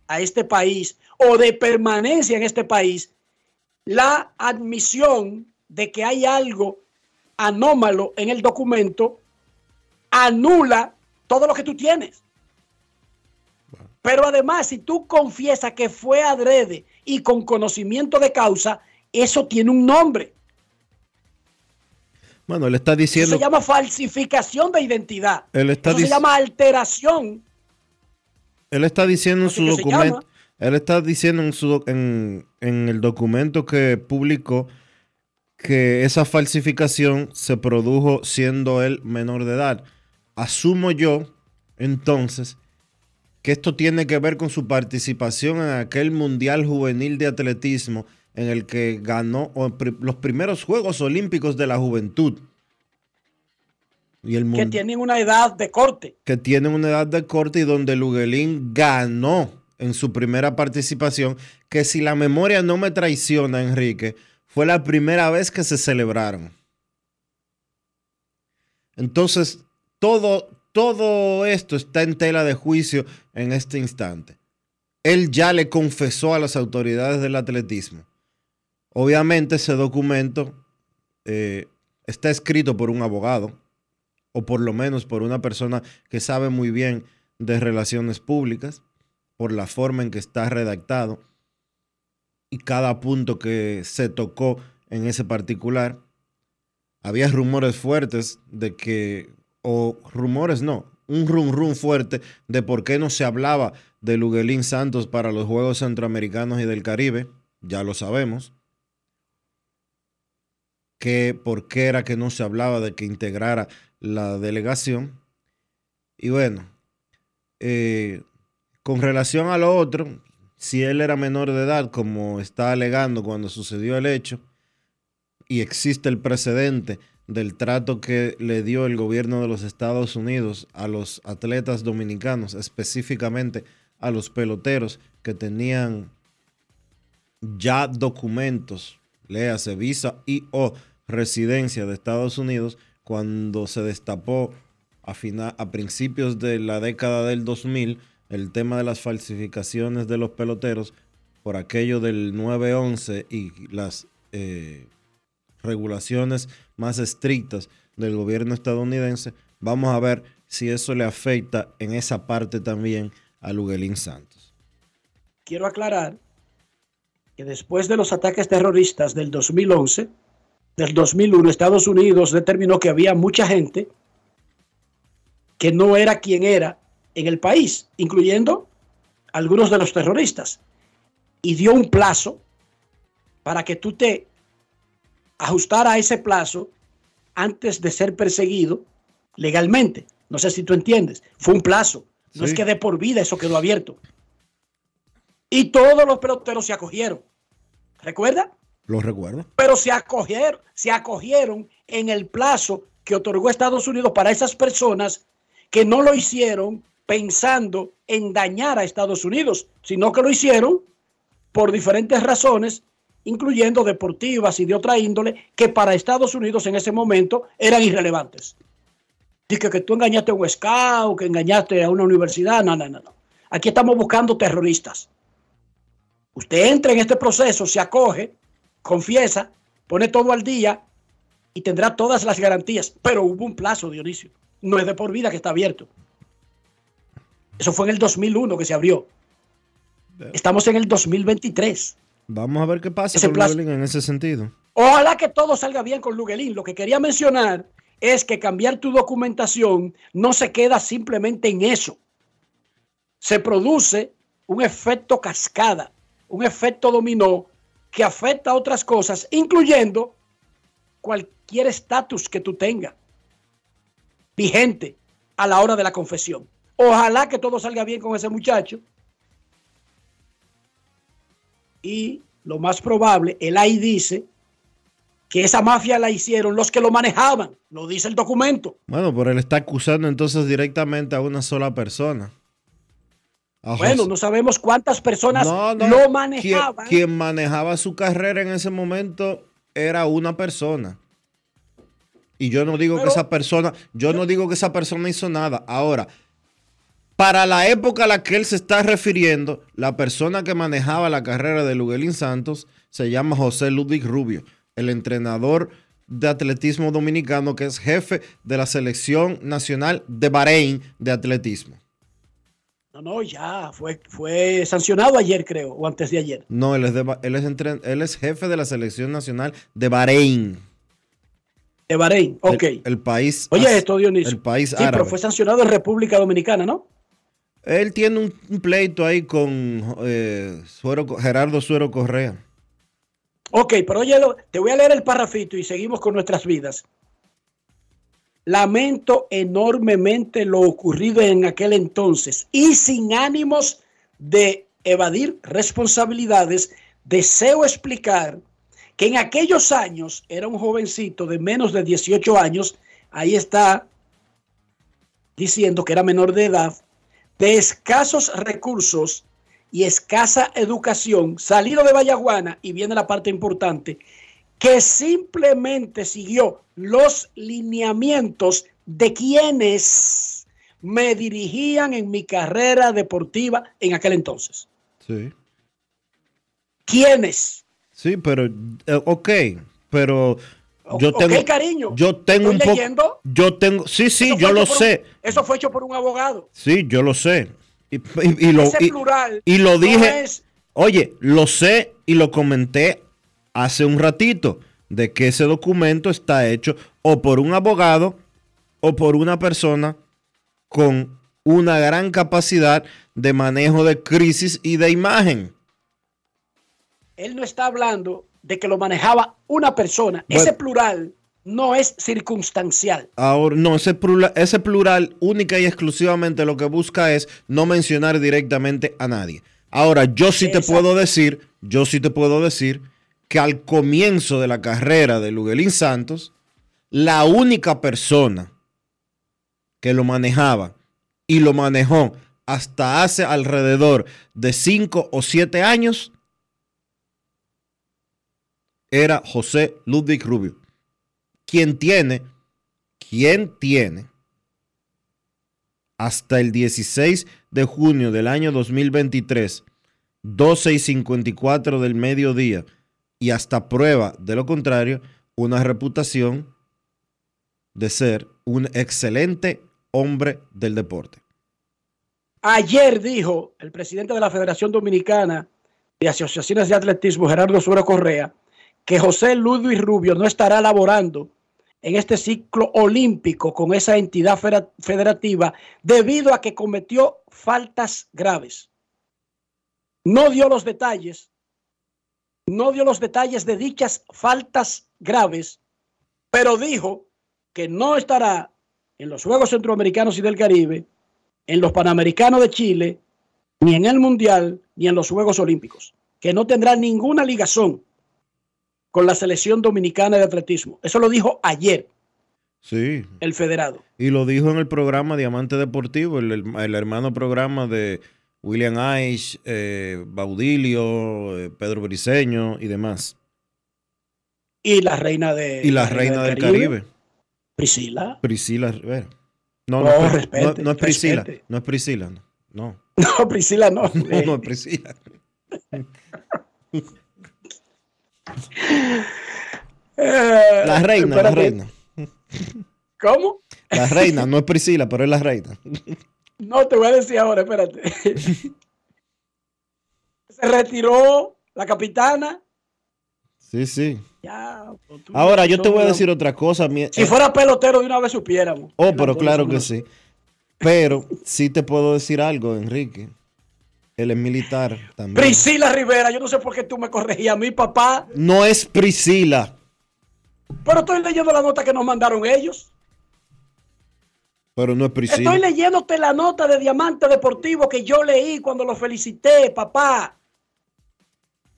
a este país o de permanencia en este país, la admisión de que hay algo anómalo en el documento anula todo lo que tú tienes. Pero además, si tú confiesas que fue adrede y con conocimiento de causa, eso tiene un nombre. Bueno, él está diciendo. Eso se llama falsificación de identidad. Él está eso se llama alteración. Él está diciendo en su documento. Él está diciendo en, su, en, en el documento que publicó que esa falsificación se produjo siendo él menor de edad. Asumo yo, entonces, que esto tiene que ver con su participación en aquel Mundial Juvenil de Atletismo en el que ganó los primeros Juegos Olímpicos de la Juventud. Y el que tienen una edad de corte. que tienen una edad de corte y donde Luguelín ganó en su primera participación, que si la memoria no me traiciona, Enrique, fue la primera vez que se celebraron. Entonces, todo, todo esto está en tela de juicio en este instante. Él ya le confesó a las autoridades del atletismo. Obviamente ese documento eh, está escrito por un abogado, o por lo menos por una persona que sabe muy bien de relaciones públicas, por la forma en que está redactado y cada punto que se tocó en ese particular. Había rumores fuertes de que, o rumores no, un rum rum fuerte de por qué no se hablaba de Luguelín Santos para los Juegos Centroamericanos y del Caribe, ya lo sabemos que por qué era que no se hablaba de que integrara la delegación. Y bueno, eh, con relación a lo otro, si él era menor de edad, como está alegando cuando sucedió el hecho, y existe el precedente del trato que le dio el gobierno de los Estados Unidos a los atletas dominicanos, específicamente a los peloteros que tenían ya documentos, léase visa y o residencia de Estados Unidos, cuando se destapó a, fina- a principios de la década del 2000 el tema de las falsificaciones de los peloteros por aquello del 9-11 y las eh, regulaciones más estrictas del gobierno estadounidense, vamos a ver si eso le afecta en esa parte también a Luguelín Santos. Quiero aclarar que después de los ataques terroristas del 2011, del 2001, Estados Unidos determinó que había mucha gente que no era quien era en el país, incluyendo algunos de los terroristas, y dio un plazo para que tú te ajustara a ese plazo antes de ser perseguido legalmente. No sé si tú entiendes. Fue un plazo. No Sí. es que de por vida eso quedó abierto. Y todos los peloteros se acogieron. ¿Recuerda? ¿Lo recuerdo? Pero se acogieron, se acogieron en el plazo que otorgó Estados Unidos para esas personas que no lo hicieron pensando en dañar a Estados Unidos, sino que lo hicieron por diferentes razones, incluyendo deportivas y de otra índole, que para Estados Unidos en ese momento eran irrelevantes. Dice que tú engañaste a un scout, que engañaste a una universidad. No, no, no, no. Aquí estamos buscando terroristas. Usted entra en este proceso, se acoge, confiesa, pone todo al día y tendrá todas las garantías. Pero hubo un plazo, Dionisio. No es de por vida que está abierto. Eso fue en el 2001 que se abrió. Estamos en el 2023. Vamos a ver qué pasa Ese con plazo- Luguelín en ese sentido. Ojalá que todo salga bien con Luguelín. Lo que quería mencionar es que cambiar tu documentación no se queda simplemente en eso. Se produce un efecto cascada, un efecto dominó que afecta a otras cosas, incluyendo cualquier estatus que tú tengas vigente a la hora de la confesión. Ojalá que todo salga bien con ese muchacho y lo más probable, el ahí dice que esa mafia la hicieron los que lo manejaban, lo dice el documento. Bueno, pero él está acusando entonces directamente a una sola persona. A Bueno, no sabemos cuántas personas No, no, lo manejaban. Quien, manejaba su carrera en ese momento era una persona. Y yo no digo que esa persona, yo no digo que esa persona hizo nada. Ahora, para la época a la que él se está refiriendo, la persona que manejaba la carrera de Luguelín Santos se llama José Ludwig Rubio, el entrenador de atletismo dominicano que es jefe de la selección nacional de Bahrein de atletismo. No, no, ya, fue, fue sancionado ayer, creo, o antes de ayer. No, él es, de él, es entren- él es jefe de la selección nacional de Bahrein. De Bahrein, ok. El, el país. Oye, esto, Dionisio. El país sí, árabe. pero fue sancionado en República Dominicana, ¿no? Él tiene un, pleito ahí con eh, Suero- Gerardo Suero Correa. Ok, pero oye, te voy a leer el parrafito y seguimos con nuestras vidas. Lamento enormemente lo ocurrido en aquel entonces y sin ánimos de evadir responsabilidades, deseo explicar que en aquellos años era un jovencito de menos de 18 años, ahí está diciendo que era menor de edad, de escasos recursos y escasa educación, salido de Vallaguana, y viene la parte importante, que simplemente siguió los lineamientos de quienes me dirigían en mi carrera deportiva en aquel entonces. Sí. ¿Quiénes? Sí, pero, eh, ok, pero yo tengo, cariño. yo tengo un poco, leyendo. yo tengo, sí, sí, yo lo un- sé, eso fue hecho por un abogado. sí, yo lo sé, y, y- y lo, Ese y- plural y lo no dije, es- oye, lo sé y lo comenté hace un ratito, de que ese documento está hecho o por un abogado o por una persona con una gran capacidad de manejo de crisis y de imagen. él no está hablando de que lo manejaba una persona. Bueno. Ese plural no es circunstancial. Ahora, no, ese plural, ese plural única y exclusivamente lo que busca es no mencionar directamente a nadie. Ahora, yo sí te puedo decir, yo sí te puedo decir que al comienzo de la carrera de Luguelín Santos, la única persona que lo manejaba y lo manejó hasta hace alrededor de 5 o 7 años era José Ludwig Rubio, quien tiene, quien tiene hasta el 16 de junio del año 2023, 12 y 54 del mediodía, y hasta prueba de lo contrario, una reputación de ser un excelente hombre del deporte. Ayer dijo el presidente de la Federación Dominicana de Asociaciones de Atletismo, Gerardo Suero Correa, que José Ludwig Rubio no estará laborando en este ciclo olímpico con esa entidad federativa debido a que cometió faltas graves. No dio los detalles, no dio los detalles de dichas faltas graves, pero dijo que no estará en los Juegos Centroamericanos y del Caribe, en los Panamericanos de Chile, ni en el Mundial, ni en los Juegos Olímpicos, que no tendrá ninguna ligazón con la selección dominicana de atletismo. Eso lo dijo ayer Sí, el federado. y lo dijo en el programa Diamante Deportivo, el, el- el hermano programa de William Aish, eh, Baudilio, eh, Pedro Briseño y demás. Y la reina de Y la reina del Caribe, Priscila. Priscila Rivera. No, No, no, respete, no- no es Priscila, respete. no es Priscila, no. No, No, Priscila no. no, no es Priscila. Eh, La reina, la espérate. reina. ¿Cómo? La reina, no es Priscila, pero es la reina. No, te voy a decir ahora, espérate. Se retiró la capitana. Sí, sí. Ya, Ahora, yo te voy a una- decir otra cosa. Si fuera pelotero de una vez supiéramos. Oh, pero claro que sí. Pero sí te puedo decir algo, Enrique. Él es militar también. Priscila Rivera, yo no sé por qué tú me corregías a mi papá, No es Priscila, pero estoy leyendo la nota que nos mandaron ellos. pero no es Priscila. Estoy leyéndote la nota de Diamante Deportivo que yo leí cuando lo felicité, papá.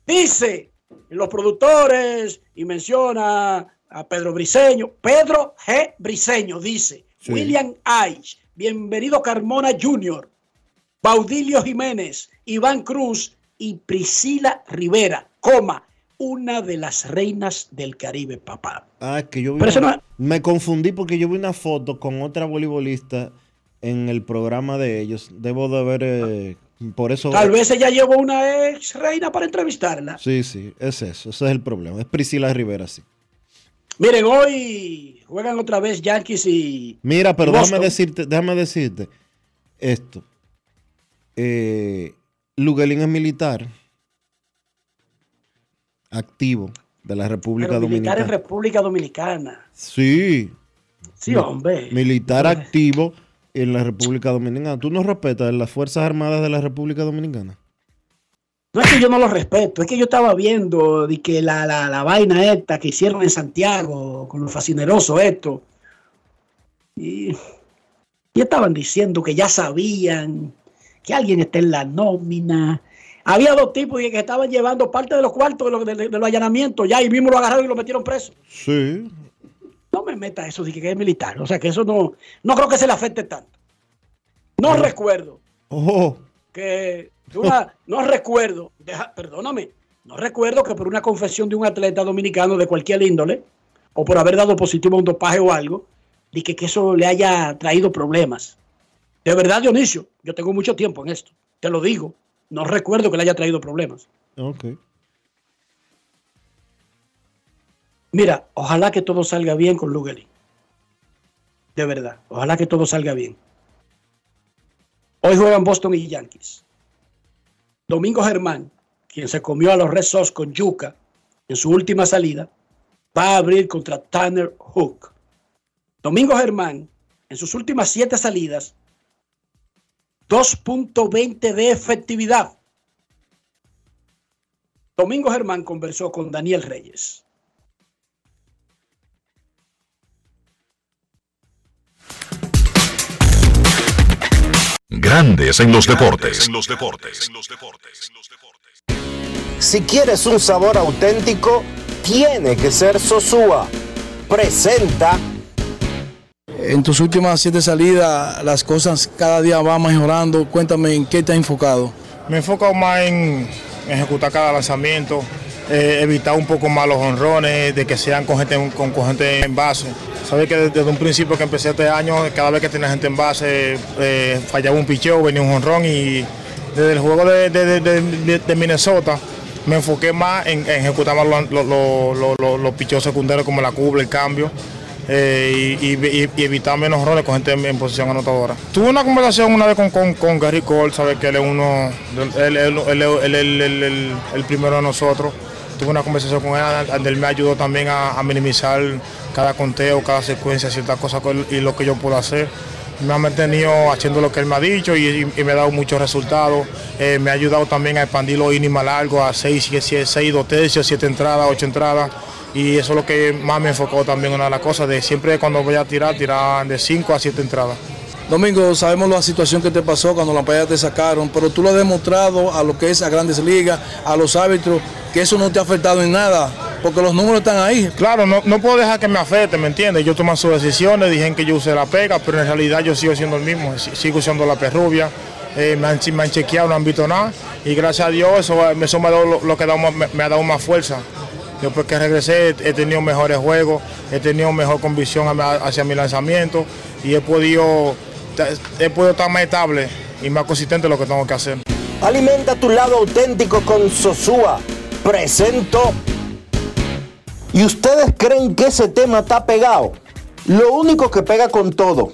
Dice los productores y menciona a Pedro Briseño. Pedro G. Briseño dice, Sí. William Aich, bienvenido Carmona Jr., Baudilio Jiménez, Iván Cruz y Priscila Rivera, coma, una de las reinas del Caribe, papá. Ah, es que yo vi una- no- me confundí porque yo vi una foto con otra voleibolista en el programa de ellos. Debo de haber, eh, por eso. Tal vez ella llevó una ex reina para entrevistarla. Sí, sí, es eso. Ese es el problema. Es Priscila Rivera, sí. Miren, hoy juegan otra vez Yankees y. Mira, pero déjame decirte, déjame decirte esto. Eh, Luguelín es militar activo de la República Pero militar en Dominicana. República Dominicana. Sí. Sí, hombre. Militar activo en la República Dominicana. ¿Tú no respetas las Fuerzas Armadas de la República Dominicana? No es que yo no lo respeto, es que yo estaba viendo de que la, la, la vaina esta que hicieron en Santiago con los fascinerosos esto. Y, y estaban diciendo que ya sabían que alguien está en la nómina. Había dos tipos que estaban llevando parte de los cuartos de los, de- de los allanamientos, ya y mismo lo agarraron y lo metieron preso. Sí. No me meta eso de que es militar, o sea que eso no, no creo que se le afecte tanto. No recuerdo que una- no recuerdo, deja- perdóname, no recuerdo que por una confesión de un atleta dominicano de cualquier índole, o por haber dado positivo a un dopaje o algo, de que, que eso le haya traído problemas. De verdad, Dionisio, yo tengo mucho tiempo en esto, te lo digo, no recuerdo que le haya traído problemas. ok. Mira, ojalá que todo salga bien con Lugelin. De verdad, ojalá que todo salga bien. Hoy juegan Boston y Yankees. Domingo Germán, quien se comió a los Red Sox con yuca en su última salida, va a abrir contra Tanner Hook. Domingo Germán, en sus últimas siete salidas, 2.20 de efectividad. Domingo Germán conversó con Daniel Reyes. Grandes en los deportes. En los deportes. Si quieres un sabor auténtico, tiene que ser Sosúa. Presenta En tus últimas siete salidas, las cosas cada día van mejorando. Cuéntame en qué te has enfocado. Me he enfocado más en ejecutar cada lanzamiento, eh, evitar un poco más los honrones, de que sean con gente, con, con en base. Sabes que desde un principio que empecé este año, cada vez que tenía gente en base, eh, fallaba un picheo, venía un honrón y desde el juego de, Minnesota me enfoqué más en, ejecutar más los, los, los- los- picheos secundarios como la cubre, el cambio. Eh, y, evitar menos honrones con gente en, posición anotadora. Tuve una conversación una vez con, con, con Gary Cole, sabes que él es uno, él, él- él- el primero de nosotros. Tuve una conversación con él, él me ayudó también a, minimizar cada conteo, cada secuencia, ciertas cosas y lo que yo puedo hacer. Me ha mantenido haciendo lo que él me ha dicho y, me ha dado muchos resultados. Eh, me ha ayudado también a expandir los innings más largos a 6, 6, 6, 2 tercios, 7 entradas, 8 entradas. Y eso es lo que más me enfocó también una de las cosas, de siempre cuando voy a tirar, tirar de 5 a 7 entradas. Domingo, sabemos la situación que te pasó cuando la playa te sacaron, pero tú lo has demostrado a lo que es a grandes ligas, a los árbitros, que eso no te ha afectado en nada, porque los números están ahí. Claro, no, no puedo dejar que me afecte, ¿me entiendes? Yo tomo sus decisiones, dije que yo usé la pega, pero en realidad yo sigo siendo el mismo, si- sigo usando la perrubia. eh, me, han, me han chequeado, no han visto nada. Y gracias a Dios eso, eso me, ha dado lo, lo que me ha dado más fuerza. Después que regresé he, tenido mejores juegos, he tenido mejor convicción hacia mi lanzamiento y he podido, he podido estar más estable y más consistente en lo que tengo que hacer. Alimenta tu lado auténtico con Sosúa. Presento. ¿Y ustedes creen que ese tema está pegado? Lo único que pega con todo.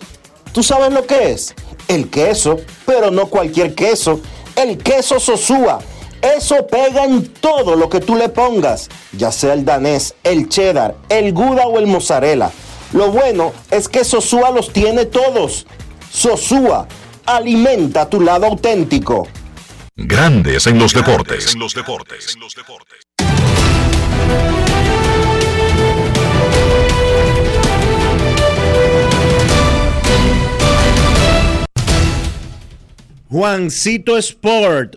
¿Tú sabes lo que es? El queso, pero no cualquier queso. El queso Sosúa. Eso pega en todo lo que tú le pongas, ya sea el danés, el cheddar, el gouda o el mozzarella. Lo bueno es que Sosúa los tiene todos. Sosúa, alimenta tu lado auténtico. Grandes en los deportes. En los deportes. Juancito Sport,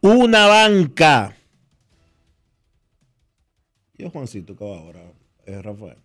una banca Y es Juancito que va ahora, es Rafael.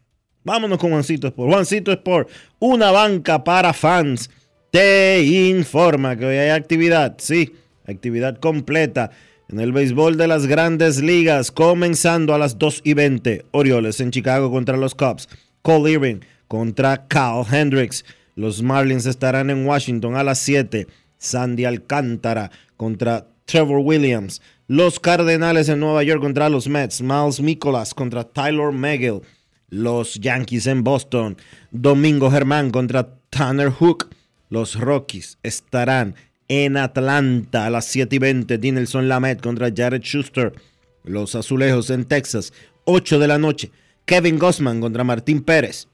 Vámonos con Juancito Sport. Juancito Sport, una banca para fans, te informa que hoy hay actividad, sí, actividad completa en el béisbol de las grandes ligas, comenzando a las 2 y 20. Orioles en Chicago contra los Cubs. Cole Irving contra Kyle Hendricks. Los Marlins estarán en Washington a las 7. Sandy Alcántara contra Trevor Williams. Los Cardenales en Nueva York contra los Mets. Miles Mikolas contra Tyler Megill. Los Yankees en Boston. Domingo Germán contra Tanner Hook. Los Rockies estarán en Atlanta a las 7 y 20. Dinelson Lamet contra Jared Schuster. Los Azulejos en Texas. 8 de la noche. Kevin Gossman contra Martín Pérez.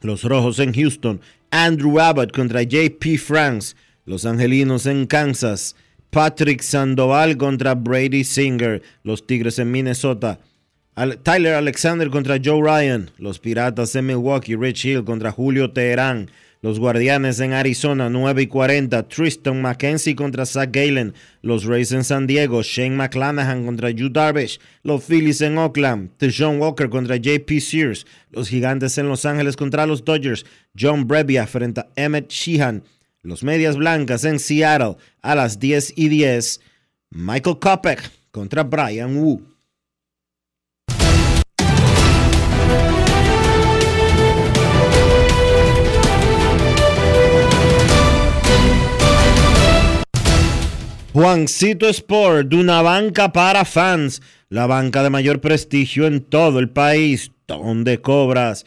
Los Rojos en Houston. Andrew Abbott contra JP Franks. Los Angelinos en Kansas. Patrick Sandoval contra Brady Singer. Los Tigres en Minnesota. Tyler Alexander contra Joe Ryan. Los Piratas en Milwaukee. Rich Hill contra Julio Teherán. Los Guardianes en Arizona, 9 y 40. Tristan McKenzie contra Zach Galen. Los Rays en San Diego. Shane McClanahan contra Yu Darvish. Los Phillies en Oakland. John Walker contra JP Sears. Los Gigantes en Los Ángeles contra los Dodgers. John Brebbia frente a Emmett Sheehan. Los Medias Blancas en Seattle a las 10 y 10. Michael Kopech contra Brian Wu. Juancito Sport, una banca para fans, la banca de mayor prestigio en todo el país, donde cobras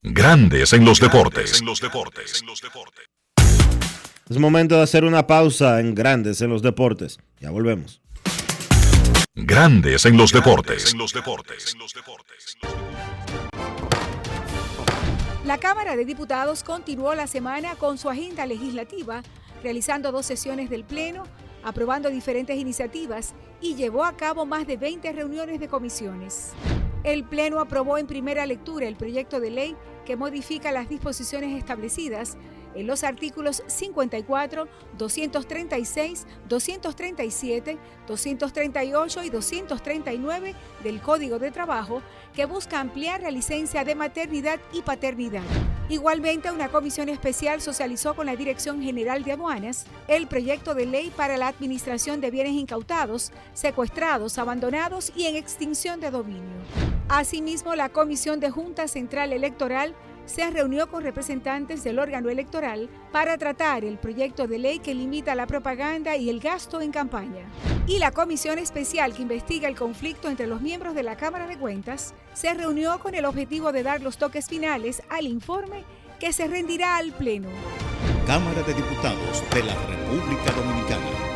Grandes en los deportes. Es momento de hacer una pausa en Grandes en los deportes. Ya volvemos. Grandes en los deportes. La Cámara de Diputados continuó la semana con su agenda legislativa realizando dos sesiones del Pleno, aprobando diferentes iniciativas y llevó a cabo más de 20 reuniones de comisiones. El Pleno aprobó en primera lectura el proyecto de ley que modifica las disposiciones establecidas en los artículos 54, 236, 237, 238 y 239 del Código de Trabajo que busca ampliar la licencia de maternidad y paternidad. Igualmente, una comisión especial socializó con la Dirección General de Aduanas el proyecto de ley para la administración de bienes incautados, secuestrados, abandonados y en extinción de dominio. Asimismo, la Comisión de Junta Central Electoral se reunió con representantes del órgano electoral para tratar el proyecto de ley que limita la propaganda y el gasto en campaña. Y la comisión especial que investiga el conflicto entre los miembros de la Cámara de Cuentas se reunió con el objetivo de dar los toques finales al informe que se rendirá al Pleno. Cámara de Diputados de la República Dominicana.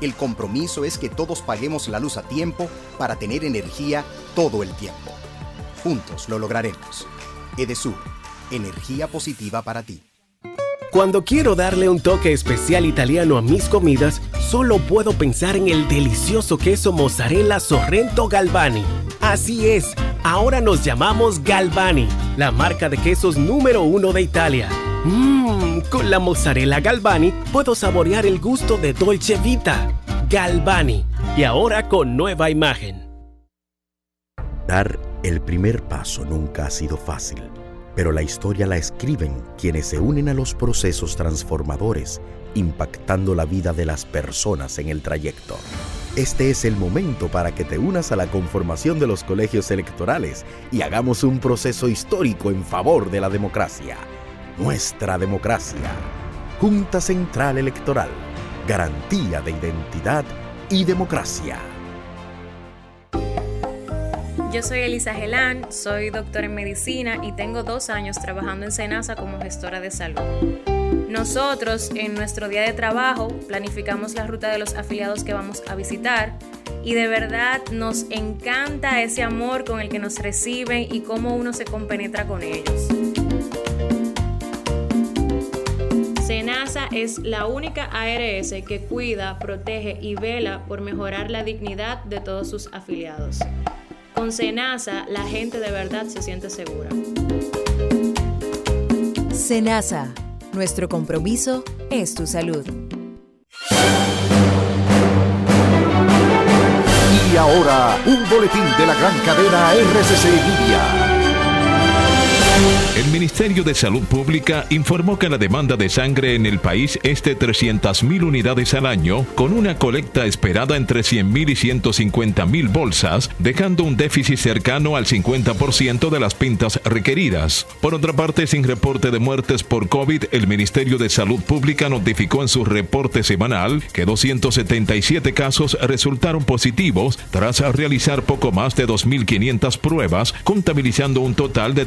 El compromiso es que todos paguemos la luz a tiempo para tener energía todo el tiempo. Juntos lo lograremos. Edesur, energía positiva para ti. Cuando quiero darle un toque especial italiano a mis comidas, solo puedo pensar en el delicioso queso mozzarella Sorrento Galvani. Así es, ahora nos llamamos Galvani, la marca de quesos número uno de Italia. Mmm, con la mozzarella Galvani puedo saborear el gusto de Dolce Vita. Galvani, y ahora con nueva imagen. Dar el primer paso nunca ha sido fácil pero la historia la escriben quienes se unen a los procesos transformadores, impactando la vida de las personas en el trayecto. Este es el momento para que te unas a la conformación de los colegios electorales y hagamos un proceso histórico en favor de la democracia. Nuestra democracia. Junta Central Electoral. Garantía de identidad y democracia. Yo soy Elisa Gelán, soy doctora en medicina y tengo dos años trabajando en Senasa como gestora de salud. Nosotros en nuestro día de trabajo planificamos la ruta de los afiliados que vamos a visitar y de verdad nos encanta ese amor con el que nos reciben y cómo uno se compenetra con ellos. Senasa es la única ARS que cuida, protege y vela por mejorar la dignidad de todos sus afiliados. Con Senasa, la gente de verdad se siente segura. Senasa, nuestro compromiso es tu salud. Y ahora, un boletín de la gran cadena RCC Media. El Ministerio de Salud Pública informó que la demanda de sangre en el país es de 300.000 unidades al año, con una colecta esperada entre 100.000 y 150.000 bolsas, dejando un déficit cercano al 50% de las pintas requeridas. Por otra parte, sin reporte de muertes por COVID, el Ministerio de Salud Pública notificó en su reporte semanal que 277 casos resultaron positivos tras realizar poco más de 2.500 pruebas, contabilizando un total de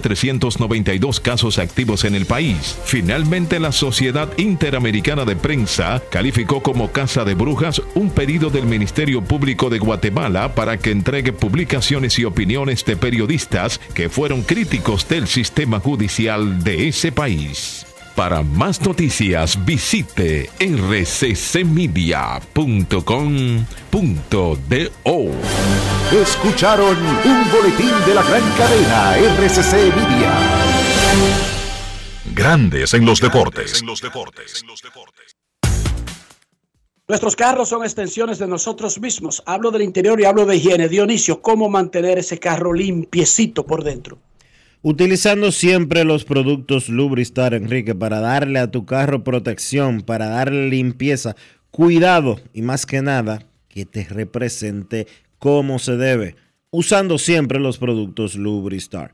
392 casos activos en el país. Finalmente, la Sociedad Interamericana de Prensa calificó como casa de brujas un pedido del Ministerio Público de Guatemala para que entregue publicaciones y opiniones de periodistas que fueron críticos del sistema judicial de ese país. Para más noticias visite rccmedia.com.do. Escucharon un boletín de la gran cadena RCC Media. Grandes en los deportes. Nuestros carros son extensiones de nosotros mismos. Hablo del interior y hablo de higiene. Dionisio, ¿cómo mantener ese carro limpiecito por dentro? Utilizando siempre los productos Lubristar, Enrique, para darle a tu carro protección, para darle limpieza, cuidado y más que nada que te represente como se debe. Usando siempre los productos Lubristar.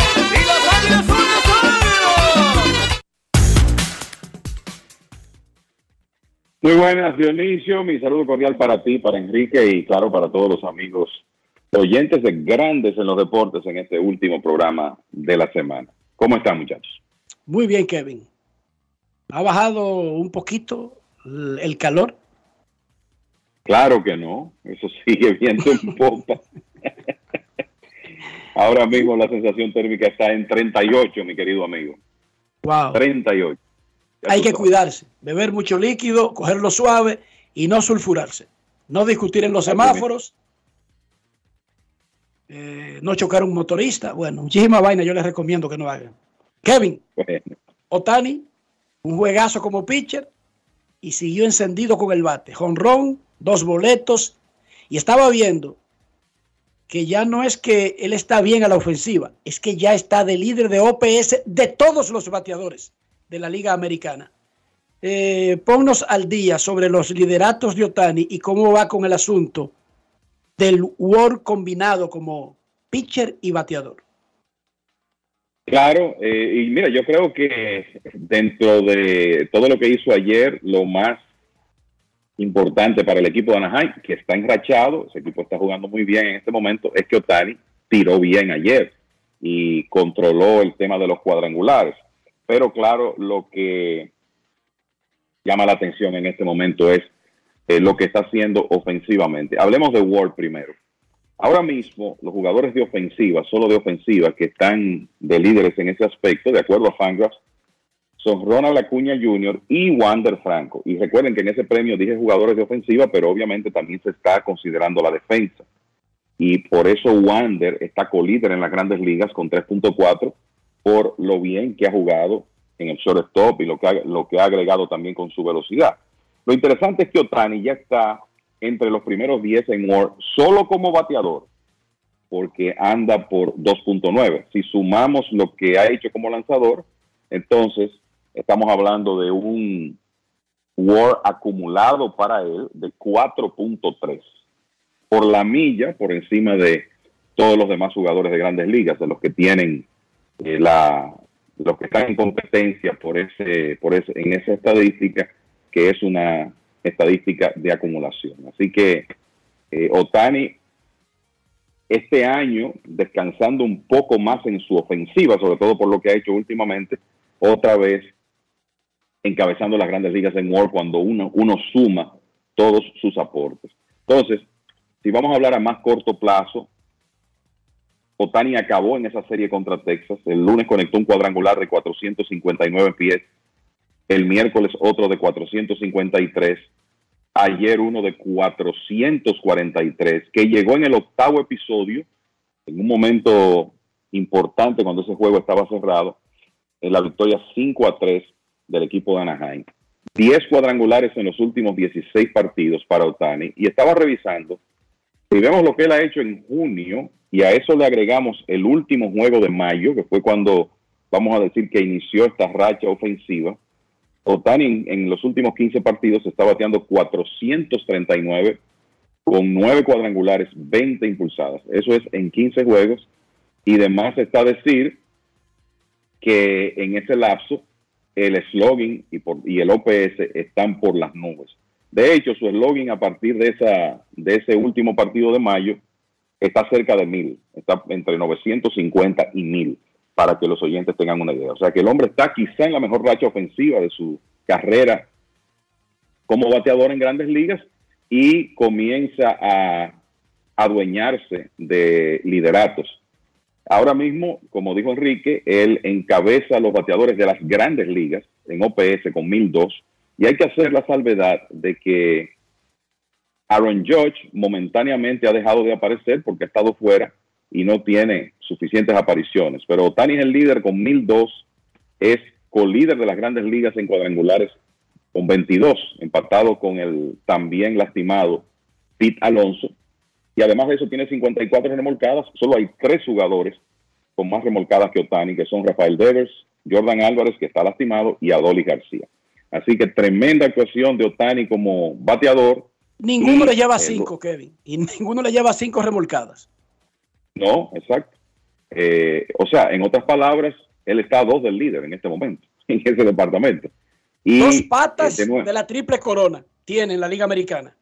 Muy buenas, Dionisio. Mi saludo cordial para ti, para Enrique y claro, para todos los amigos oyentes de Grandes en los Deportes en este último programa de la semana. ¿Cómo están, muchachos? Muy bien, Kevin. ¿Ha bajado un poquito el calor? Claro que no. Eso sigue viendo en popa. Ahora mismo la sensación térmica está en 38, mi querido amigo. Wow. 38. Hay que cuidarse, beber mucho líquido, cogerlo suave y no sulfurarse. No discutir en los semáforos, eh, no chocar a un motorista. Bueno, muchísima vaina yo les recomiendo que no hagan. Kevin, Otani, un juegazo como pitcher y siguió encendido con el bate. Jonrón, dos boletos y estaba viendo que ya no es que él está bien a la ofensiva, es que ya está de líder de OPS de todos los bateadores de la Liga Americana. Eh, ponnos al día sobre los lideratos de Otani y cómo va con el asunto del World combinado como pitcher y bateador. Claro, eh, y mira, yo creo que dentro de todo lo que hizo ayer, lo más importante para el equipo de Anaheim, que está enrachado, ese equipo está jugando muy bien en este momento, es que Otani tiró bien ayer y controló el tema de los cuadrangulares. Pero claro, lo que llama la atención en este momento es eh, lo que está haciendo ofensivamente. Hablemos de Ward primero. Ahora mismo, los jugadores de ofensiva, solo de ofensiva, que están de líderes en ese aspecto, de acuerdo a Fangraphs, son Ronald Acuña Jr. y Wander Franco. Y recuerden que en ese premio dije jugadores de ofensiva, pero obviamente también se está considerando la defensa. Y por eso Wander está colíder en las grandes ligas con 3.4 por lo bien que ha jugado en el shortstop y lo que, ha, lo que ha agregado también con su velocidad. Lo interesante es que Otani ya está entre los primeros 10 en WAR solo como bateador, porque anda por 2.9. Si sumamos lo que ha hecho como lanzador, entonces estamos hablando de un WAR acumulado para él de 4.3 por la milla por encima de todos los demás jugadores de grandes ligas, de los que tienen eh, la, los que están en competencia por ese, por ese, en esa estadística, que es una estadística de acumulación. Así que eh, Otani este año descansando un poco más en su ofensiva, sobre todo por lo que ha hecho últimamente, otra vez encabezando las grandes ligas en World cuando uno, uno suma todos sus aportes. Entonces, si vamos a hablar a más corto plazo, Otani acabó en esa serie contra Texas. El lunes conectó un cuadrangular de 459 pies. El miércoles otro de 453. Ayer uno de 443, que llegó en el octavo episodio, en un momento importante cuando ese juego estaba cerrado, en la victoria 5 a 3 del equipo de Anaheim. 10 cuadrangulares en los últimos 16 partidos para Otani. Y estaba revisando, si vemos lo que él ha hecho en junio, y a eso le agregamos el último juego de mayo, que fue cuando vamos a decir que inició esta racha ofensiva. Otani en, los últimos 15 partidos está bateando 439 con 9 cuadrangulares, 20 impulsadas. Eso es en 15 juegos. Y además está a decir que en ese lapso el slogan y, el OPS están por las nubes. De hecho, su slogan a partir de, de ese último partido de mayo está cerca de mil, está entre 950 y mil, para que los oyentes tengan una idea. O sea que el hombre está quizá en la mejor racha ofensiva de su carrera como bateador en grandes ligas y comienza a adueñarse de lideratos. Ahora mismo, como dijo Enrique, él encabeza a los bateadores de las grandes ligas en OPS con 1002 y hay que hacer la salvedad de que Aaron Judge momentáneamente ha dejado de aparecer porque ha estado fuera y no tiene suficientes apariciones. Pero Otani es el líder con 1002, es co-líder de las grandes ligas en cuadrangulares con 22, empatado con el también lastimado Pete Alonso. Y además de eso tiene 54 remolcadas. Solo hay tres jugadores con más remolcadas que Otani, que son Rafael Devers, Jordan Álvarez, que está lastimado, y Adolis García. Así que tremenda actuación de Otani como bateador Ninguno le lleva cinco, Kevin. Y ninguno le lleva cinco remolcadas. No, exacto. Eh, o sea, en otras palabras, él está a dos del líder en este momento, en ese departamento. Y, dos patas eh, de, la triple corona tiene la Liga Americana.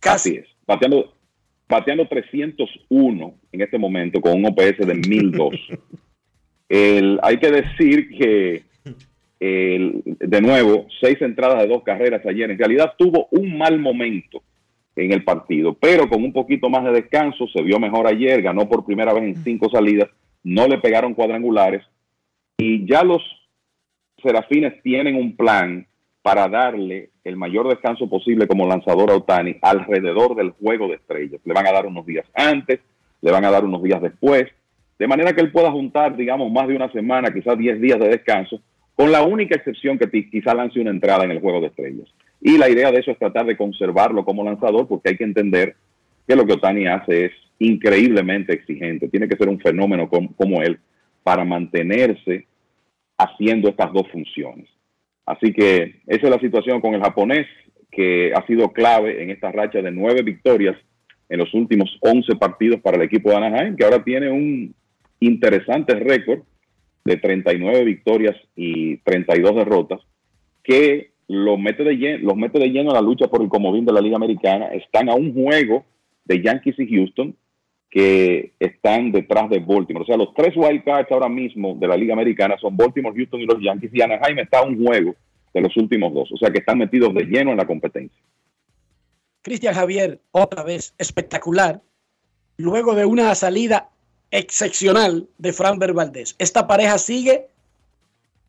Casi. es. Bateando, bateando 301 en este momento con un OPS de 1002. el, hay que decir que de nuevo, seis entradas de dos carreras ayer. En realidad tuvo un mal momento en el partido, pero con un poquito más de descanso se vio mejor ayer, ganó por primera vez en cinco salidas, no le pegaron cuadrangulares y ya los Serafines tienen un plan para darle el mayor descanso posible como lanzador a Otani alrededor del juego de estrellas. Le van a dar unos días antes, le van a dar unos días después, de manera que él pueda juntar, digamos, más de una semana, quizás 10 días de descanso con la única excepción que quizá lance una entrada en el juego de estrellas. Y la idea de eso es tratar de conservarlo como lanzador, porque hay que entender que lo que Otani hace es increíblemente exigente. Tiene que ser un fenómeno como, él para mantenerse haciendo estas dos funciones. Así que esa es la situación con el japonés, que ha sido clave en esta racha de nueve victorias en los últimos 11 partidos para el equipo de Anaheim, que ahora tiene un interesante récord de 39 victorias y 32 derrotas, que los mete, de lleno, los mete de lleno a la lucha por el comodín de la Liga Americana. Están a un juego de Yankees y Houston, que están detrás de Baltimore. O sea, los tres wildcards ahora mismo de la Liga Americana son Baltimore, Houston y los Yankees, y Anaheim está a un juego de los últimos dos. O sea, que están metidos de lleno en la competencia. Cristian Javier, otra vez espectacular, luego de una salida excepcional de Fran Valdez. Esta pareja sigue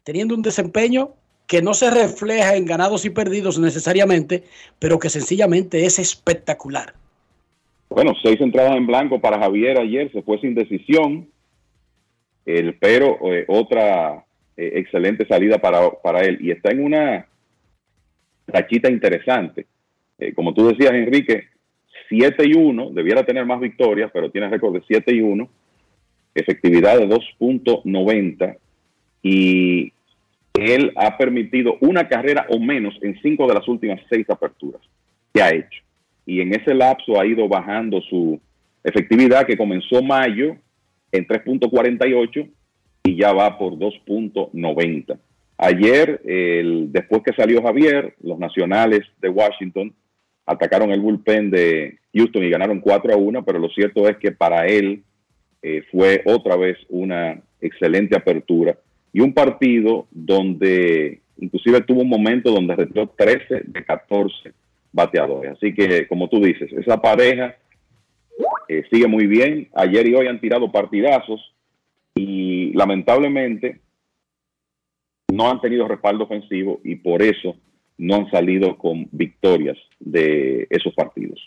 teniendo un desempeño que no se refleja en ganados y perdidos necesariamente, pero que sencillamente es espectacular. Bueno, seis entradas en blanco para Javier ayer, se fue sin decisión, el, pero eh, otra eh, excelente salida para, para, él. Y está en una rachita interesante. Eh, como tú decías, Enrique, 7 y 1, debiera tener más victorias, pero tiene récord de 7 y 1 efectividad de 2.90 y él ha permitido una carrera o menos en cinco de las últimas seis aperturas que ha hecho. Y en ese lapso ha ido bajando su efectividad que comenzó mayo en 3.48 y ya va por 2.90. Ayer, el, después que salió Javier, los nacionales de Washington atacaron el bullpen de Houston y ganaron 4 a 1, pero lo cierto es que para él eh, fue otra vez una excelente apertura y un partido donde inclusive tuvo un momento donde retiró 13 de 14 bateadores. Así que, como tú dices, esa pareja eh, sigue muy bien. Ayer y hoy han tirado partidazos y lamentablemente no han tenido respaldo ofensivo y por eso no han salido con victorias de esos partidos.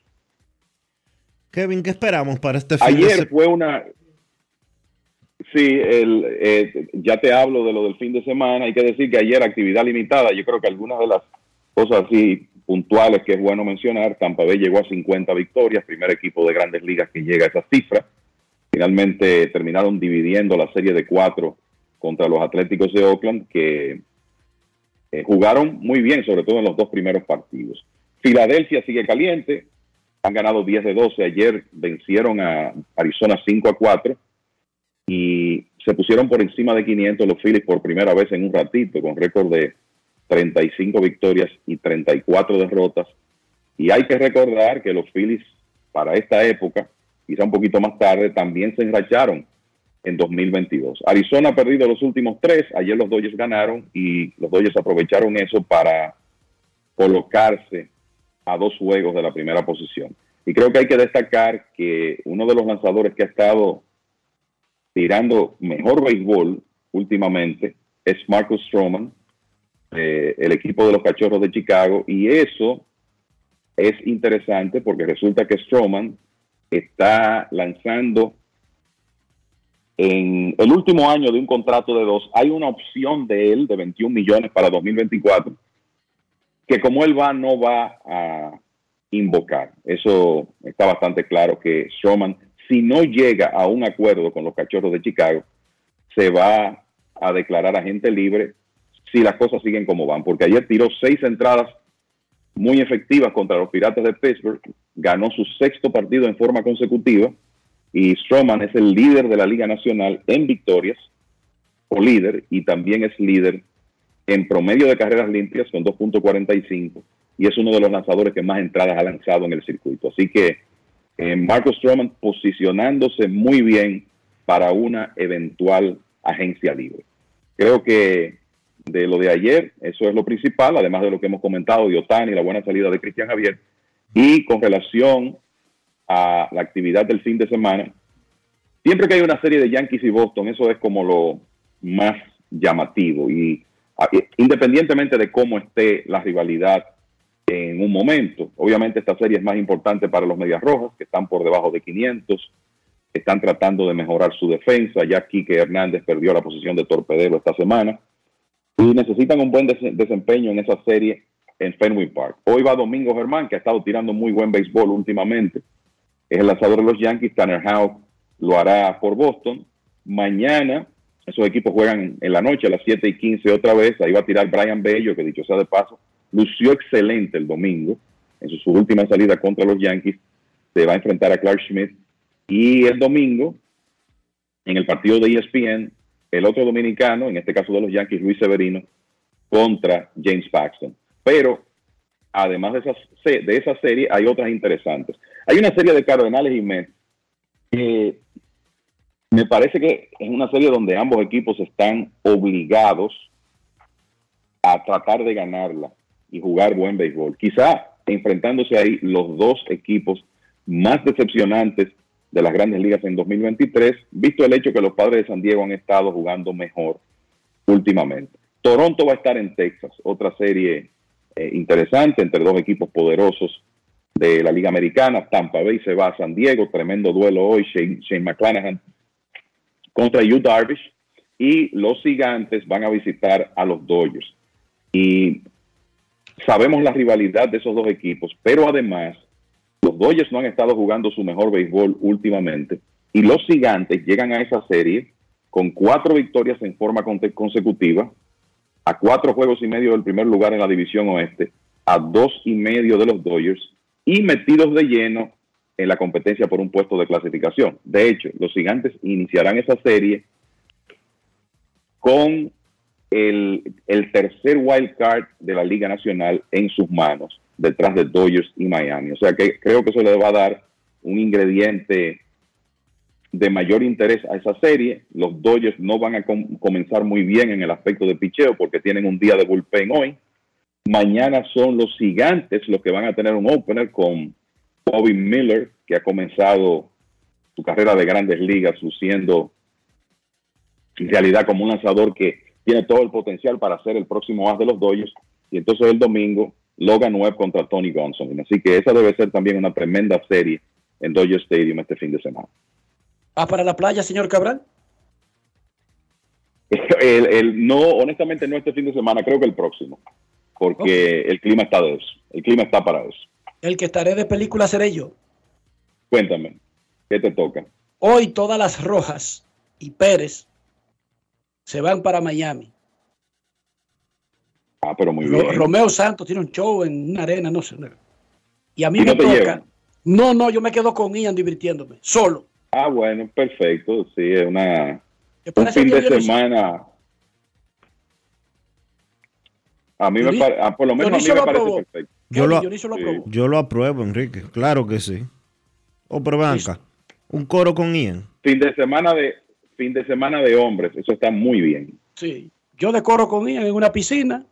Kevin, ¿qué esperamos para este fin Ayer fue una Sí, el, eh, ya te hablo de lo del fin de semana. Hay que decir que ayer actividad limitada. Yo creo que algunas de las cosas así puntuales que es bueno mencionar, Tampa Bay llegó a 50 victorias, primer equipo de grandes ligas que llega a esa cifra. Finalmente terminaron dividiendo la serie de cuatro contra los Atléticos de Oakland, que eh, jugaron muy bien, sobre todo en los dos primeros partidos. Filadelfia sigue caliente, han ganado 10 de 12. Ayer vencieron a Arizona 5 a 4 y se pusieron por encima de 500 los Phillies por primera vez en un ratito, con récord de 35 victorias y 34 derrotas. Y hay que recordar que los Phillies para esta época, quizá un poquito más tarde, también se enracharon en 2022. Arizona ha perdido los últimos tres, ayer los Dodgers ganaron y los Dodgers aprovecharon eso para colocarse a dos juegos de la primera posición. Y creo que hay que destacar que uno de los lanzadores que ha estado tirando mejor béisbol últimamente es Marcus Stroman, eh, el equipo de los Cachorros de Chicago, y eso es interesante porque resulta que Stroman está lanzando en el último año de un contrato de dos, hay una opción de él de 21 millones para 2024, que como él va, no va a invocar. Eso está bastante claro que Stroman si no llega a un acuerdo con los cachorros de Chicago, se va a declarar agente libre si las cosas siguen como van. Porque ayer tiró seis entradas muy efectivas contra los Piratas de Pittsburgh, ganó su sexto partido en forma consecutiva y Stroman es el líder de la Liga Nacional en victorias, o líder, y también es líder en promedio de carreras limpias con 2.45 y es uno de los lanzadores que más entradas ha lanzado en el circuito. Así que eh, Marcus Stroman posicionándose muy bien para una eventual agencia libre. Creo que de lo de ayer, eso es lo principal, además de lo que hemos comentado de Otani, la buena salida de Cristian Javier, y con relación a la actividad del fin de semana, siempre que hay una serie de Yankees y Boston, eso es como lo más llamativo y independientemente de cómo esté la rivalidad en un momento. Obviamente esta serie es más importante para los Medias Rojas, que están por debajo de 500, están tratando de mejorar su defensa, ya Quique Hernández perdió la posición de torpedero esta semana, y necesitan un buen desempeño en esa serie en Fenway Park. Hoy va Domingo Germán, que ha estado tirando muy buen béisbol últimamente, es el lanzador de los Yankees, Tanner Howe lo hará por Boston. Mañana Esos equipos juegan en la noche a las 7 y 15 otra vez. Ahí va a tirar Brian Bello, que dicho sea de paso, lució excelente el domingo en su, última salida contra los Yankees. Se va a enfrentar a Clark Schmidt. Y el domingo, en el partido de ESPN, el otro dominicano, en este caso de los Yankees, Luis Severino, contra James Paxton. Pero además de, esas, de esa serie, hay otras interesantes. Hay una serie de Cardenales y Mets que me parece que es una serie donde ambos equipos están obligados a tratar de ganarla y jugar buen béisbol. Quizá enfrentándose ahí los dos equipos más decepcionantes de las grandes ligas en 2023, visto el hecho que los padres de San Diego han estado jugando mejor últimamente. Toronto va a estar en Texas, otra serie eh, interesante entre dos equipos poderosos de la Liga Americana. Tampa Bay se va a San Diego, tremendo duelo hoy. Shane, Shane McClanahan contra Yu Darvish. Y los gigantes van a visitar a los Dodgers. Y sabemos la rivalidad de esos dos equipos, pero además los Dodgers no han estado jugando su mejor béisbol últimamente. Y los gigantes llegan a esa serie con cuatro victorias en forma consecutiva, a cuatro juegos y medio del primer lugar en la división oeste, a dos y medio de los Dodgers y metidos de lleno en la competencia por un puesto de clasificación. De hecho, los gigantes iniciarán esa serie con el, tercer wild card de la Liga Nacional en sus manos, detrás de Dodgers y Miami. O sea que creo que eso le va a dar un ingrediente de mayor interés a esa serie. Los Dodgers no van a com comenzar muy bien en el aspecto de picheo porque tienen un día de bullpen hoy. Mañana son los gigantes los que van a tener un opener con Bobby Miller, que ha comenzado su carrera de grandes ligas, luciendo en realidad como un lanzador que tiene todo el potencial para ser el próximo as de los Dodgers. Y entonces el domingo, Logan Webb contra Tony Gonsolin. Así que esa debe ser también una tremenda serie en Dodger Stadium este fin de semana. ¿Va para la playa, señor Cabral? El, el, no, honestamente no este fin de semana, creo que el próximo, porque okay. el clima está de eso, el clima está para eso. El que estaré de película seré yo. Cuéntame, ¿qué te toca? Hoy todas las Rojas y Pérez se van para Miami. Ah, pero muy bien. Romeo Santos tiene un show en una arena, no sé. Y a mí ¿Y me no toca. Llevan? No, no, yo me quedo con Ian divirtiéndome, solo. Ah, bueno, perfecto. Sí, es una un fin de semana. A mí me parece, por lo menos a mí me parece perfecto. Yo lo, sí. yo lo apruebo, Enrique. Claro que sí. O oh, pero banca. Un coro con Ian. Fin de semana de fin de semana de hombres. Eso está muy bien. Sí. Yo de coro con Ian en una piscina,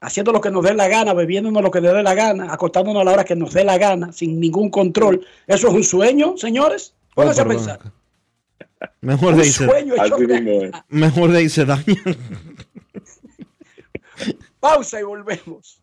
haciendo lo que nos dé la gana, bebiéndonos lo que nos dé la gana, acostándonos a la hora que nos dé la gana, sin ningún control. ¿Eso es un sueño, señores? Pónganse oh, a pensar. Mejor de ahí se, mejor de ahí se daña. Pausa y volvemos.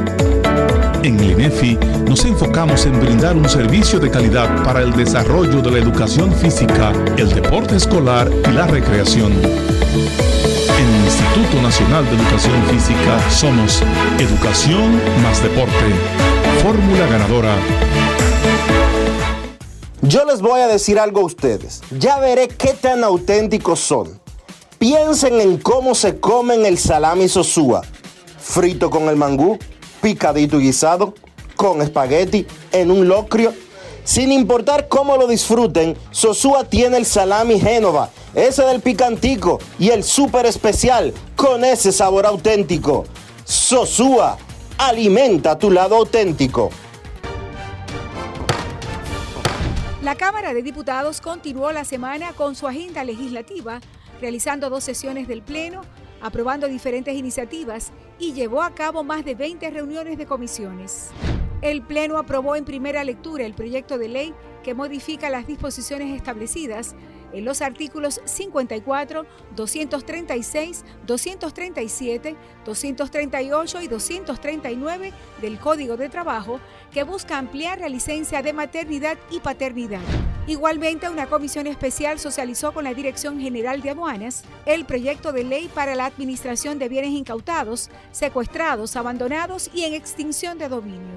En el INEFI nos enfocamos en brindar un servicio de calidad para el desarrollo de la educación física, el deporte escolar y la recreación. En el Instituto Nacional de Educación Física somos Educación más Deporte. Fórmula ganadora. Yo les voy a decir algo a ustedes. Ya veré qué tan auténticos son. Piensen en cómo se comen el salami sosúa. Frito con el mangú, picadito y guisado, con espagueti, en un locrio. Sin importar cómo lo disfruten, Sosúa tiene el salami Génova, ese del picantico y el súper especial con ese sabor auténtico. Sosúa, alimenta tu lado auténtico. La Cámara de Diputados continuó la semana con su agenda legislativa, realizando dos sesiones del Pleno, aprobando diferentes iniciativas y llevó a cabo más de 20 reuniones de comisiones. El Pleno aprobó en primera lectura el proyecto de ley que modifica las disposiciones establecidas en los artículos 54, 236, 237, 238 y 239 del Código de Trabajo que busca ampliar la licencia de maternidad y paternidad. Igualmente, una comisión especial socializó con la Dirección General de Aduanas el proyecto de ley para la administración de bienes incautados, secuestrados, abandonados y en extinción de dominio.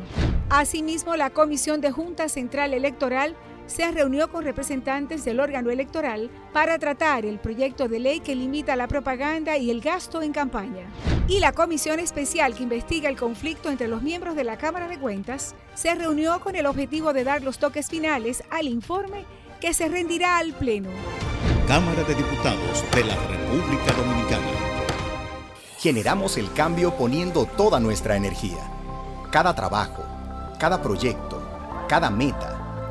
Asimismo, la Comisión de Junta Central Electoral se reunió con representantes del órgano electoral para tratar el proyecto de ley que limita la propaganda y el gasto en campaña. Y la comisión especial que investiga el conflicto entre los miembros de la Cámara de Cuentas se reunió con el objetivo de dar los toques finales al informe que se rendirá al Pleno. Cámara de Diputados de la República Dominicana. Generamos el cambio poniendo toda nuestra energía. Cada trabajo, cada proyecto, cada meta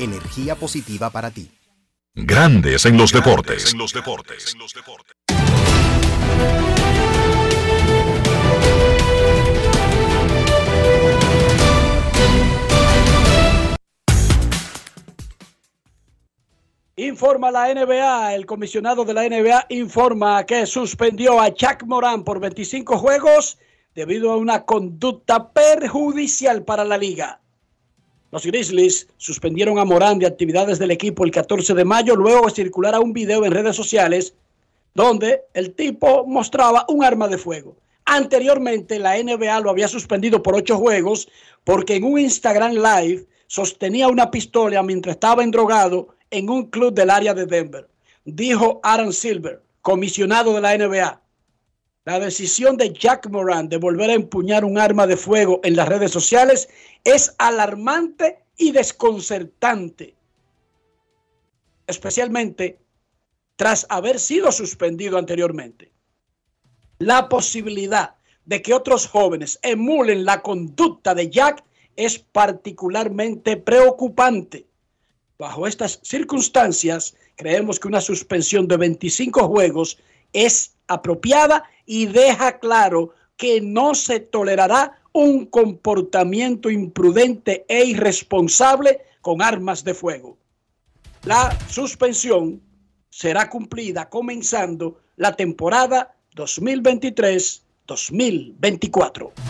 energía positiva para ti. Grandes en los deportes. Informa la NBA, el comisionado de la NBA informa que suspendió a Jack Moran por 25 juegos debido a una conducta perjudicial para la liga. Los Grizzlies suspendieron a Morán de actividades del equipo el 14 de mayo, luego de circular un video en redes sociales donde el tipo mostraba un arma de fuego. Anteriormente la NBA lo había suspendido por ocho juegos porque en un Instagram Live sostenía una pistola mientras estaba endrogado en un club del área de Denver. Dijo Aaron Silver, comisionado de la NBA. La decisión de Jack Moran de volver a empuñar un arma de fuego en las redes sociales es alarmante y desconcertante, especialmente tras haber sido suspendido anteriormente. La posibilidad de que otros jóvenes emulen la conducta de Jack es particularmente preocupante. Bajo estas circunstancias, creemos que una suspensión de 25 juegos es apropiada y deja claro que no se tolerará un comportamiento imprudente e irresponsable con armas de fuego. La suspensión será cumplida comenzando la temporada 2023-2024.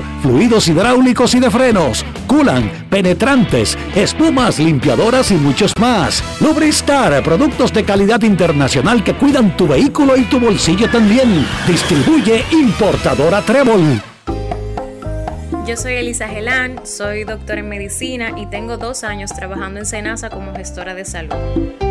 fluidos hidráulicos y de frenos, culan, penetrantes, espumas, limpiadoras y muchos más. Lubristar, productos de calidad internacional que cuidan tu vehículo y tu bolsillo también. Distribuye importadora Trébol. Yo soy Elisa Gelán, soy doctora en medicina y tengo dos años trabajando en Senasa como gestora de salud.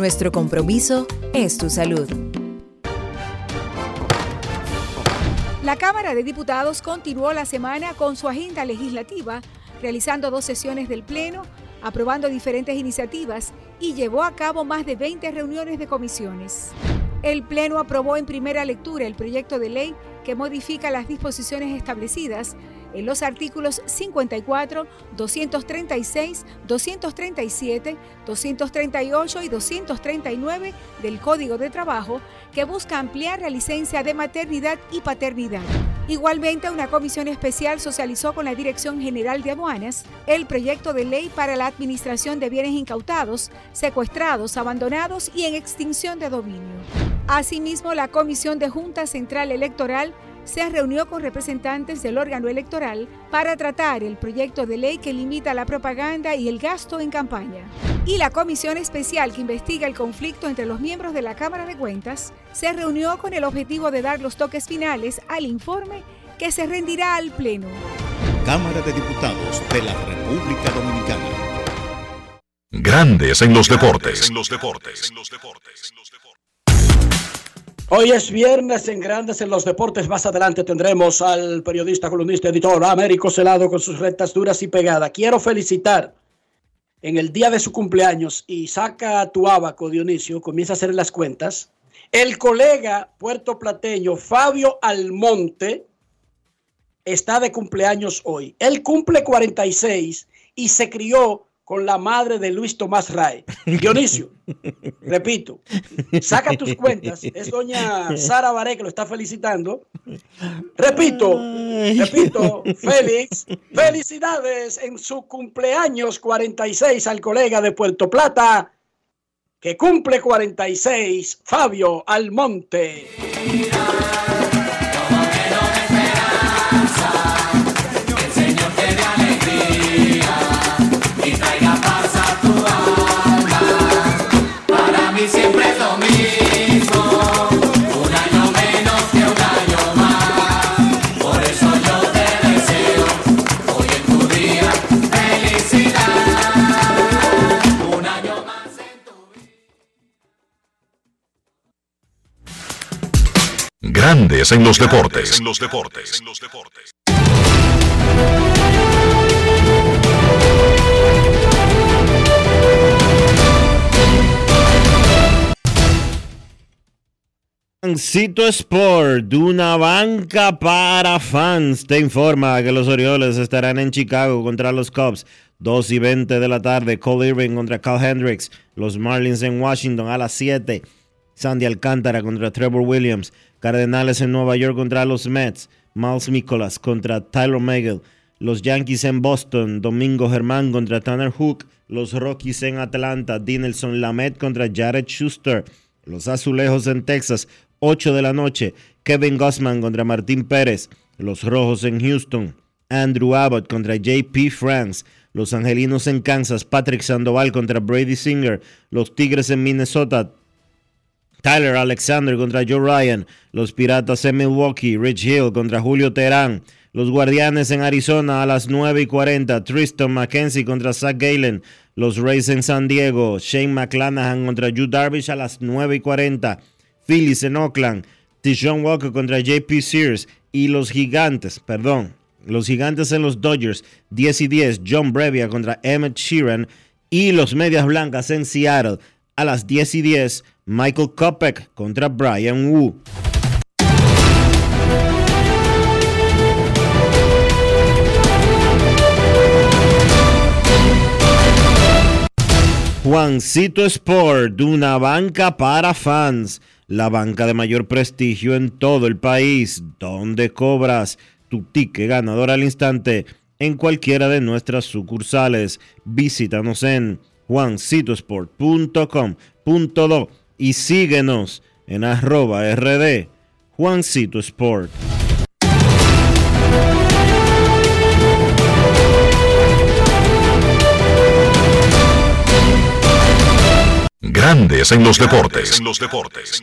nuestro compromiso es tu salud. La Cámara de Diputados continuó la semana con su agenda legislativa, realizando dos sesiones del Pleno, aprobando diferentes iniciativas y llevó a cabo más de 20 reuniones de comisiones. El Pleno aprobó en primera lectura el proyecto de ley que modifica las disposiciones establecidas en los artículos 54, 236, 237, 238 y 239 del Código de Trabajo que busca ampliar la licencia de maternidad y paternidad. Igualmente, una comisión especial socializó con la Dirección General de Aduanas el proyecto de ley para la administración de bienes incautados, secuestrados, abandonados y en extinción de dominio. Asimismo, la Comisión de Junta Central Electoral se reunió con representantes del órgano electoral para tratar el proyecto de ley que limita la propaganda y el gasto en campaña. Y la comisión especial que investiga el conflicto entre los miembros de la Cámara de Cuentas se reunió con el objetivo de dar los toques finales al informe que se rendirá al Pleno. Cámara de Diputados de la República Dominicana. Grandes en los deportes. En los deportes. Hoy es viernes en Grandes en los Deportes. Más adelante tendremos al periodista, columnista, editor Américo Celado con sus rectas duras y pegadas. Quiero felicitar en el día de su cumpleaños y saca tu abaco, Dionisio, comienza a hacer las cuentas. El colega puertoplateño Fabio Almonte está de cumpleaños hoy. Él cumple 46 y se crió con la madre de Luis Tomás Ray. Dionisio, repito, saca tus cuentas. Es doña Sara Baré que lo está felicitando. Repito, repito, Félix, felicidades en su cumpleaños 46 al colega de Puerto Plata, que cumple 46, Fabio Almonte. Grandes en los deportes. En los deportes. Cito Sport, de una banca para fans, te informa que los Orioles estarán en Chicago contra los Cubs, 2 y 20 de la tarde, Cole Irving contra Cal Hendricks, los Marlins en Washington a las 7, Sandy Alcántara contra Trevor Williams, Cardenales en Nueva York contra los Mets, Miles Nicholas contra Tyler Megill, los Yankees en Boston, Domingo Germán contra Tanner Hook, los Rockies en Atlanta, Dinelson Lamet contra Jared Schuster, los Azulejos en Texas, 8 de la noche, Kevin Gossman contra Martín Pérez, los Rojos en Houston, Andrew Abbott contra JP France, los Angelinos en Kansas, Patrick Sandoval contra Brady Singer, los Tigres en Minnesota, Tyler Alexander contra Joe Ryan, los Piratas en Milwaukee, Rich Hill contra Julio Terán, los Guardianes en Arizona a las 9 y 40, Tristan McKenzie contra Zach Galen, los Rays en San Diego, Shane McClanahan contra Yu Darvish a las 9 y 40, Phillies en Oakland, Tishon Walker contra JP Sears y los Gigantes, perdón, los Gigantes en los Dodgers, 10 y 10, John Brevia contra Emmett Sheeran y los Medias Blancas en Seattle a las 10 y 10, Michael Kopech contra Brian Wu. Juancito Sport, una banca para fans, la banca de mayor prestigio en todo el país, donde cobras tu ticket ganador al instante en cualquiera de nuestras sucursales. Visítanos en juancitosport.com.do y síguenos en arroba rd Juancito Sport. Grandes en los deportes. En los deportes.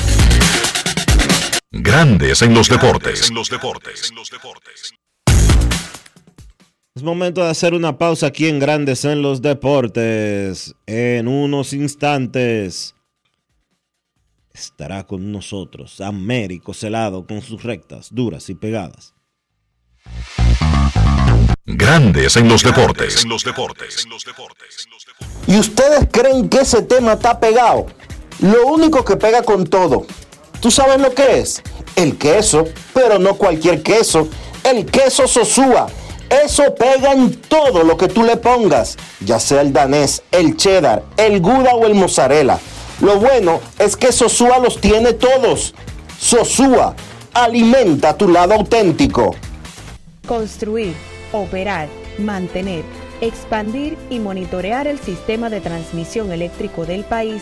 Grandes en los deportes. En los deportes. Es momento de hacer una pausa aquí en Grandes en los Deportes. En unos instantes estará con nosotros Américo Celado con sus rectas, duras y pegadas. Grandes en los deportes. En los deportes. ¿Y ustedes creen que ese tema está pegado? Lo único que pega con todo. ¿Tú sabes lo que es? El queso, pero no cualquier queso. El queso Sosúa. Eso pega en todo lo que tú le pongas, ya sea el danés, el cheddar, el gouda o el mozzarella. Lo bueno es que Sosúa los tiene todos. Sosúa, alimenta tu lado auténtico. Construir, operar, mantener, expandir y monitorear el sistema de transmisión eléctrico del país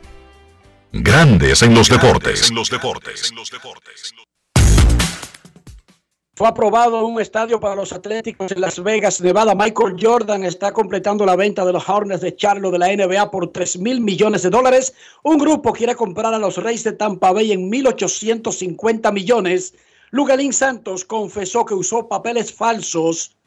Grandes en los deportes. En los deportes. Fue aprobado un estadio para los Atléticos en Las Vegas, Nevada. Michael Jordan está completando la venta de los Hornets de Charlotte de la NBA por 3 mil millones de dólares. Un grupo quiere comprar a los Reyes de Tampa Bay en 1.850 millones. Lugalín Santos confesó que usó papeles falsos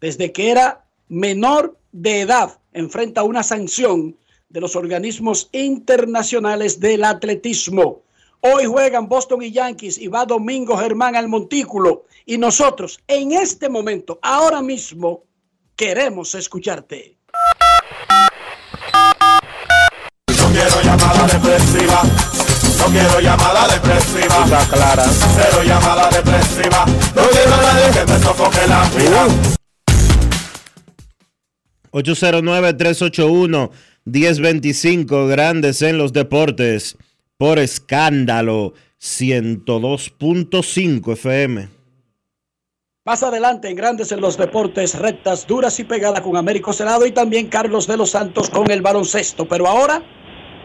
desde que era menor de edad. Enfrenta una sanción de los organismos internacionales del atletismo. Hoy juegan Boston y Yankees y va Domingo Germán al Montículo. Y nosotros, en este momento, ahora mismo, queremos escucharte. No quiero llamada depresiva. No quiero llamada depresiva. Está clara. Cero llamada depresiva. No quiero nadie que me sofoque la vida. 809-381-1025, grandes en los deportes, por escándalo, 102.5 FM. Más adelante en Grandes en los Deportes, rectas duras y pegadas con Américo Celado y también Carlos de los Santos con el baloncesto. Pero ahora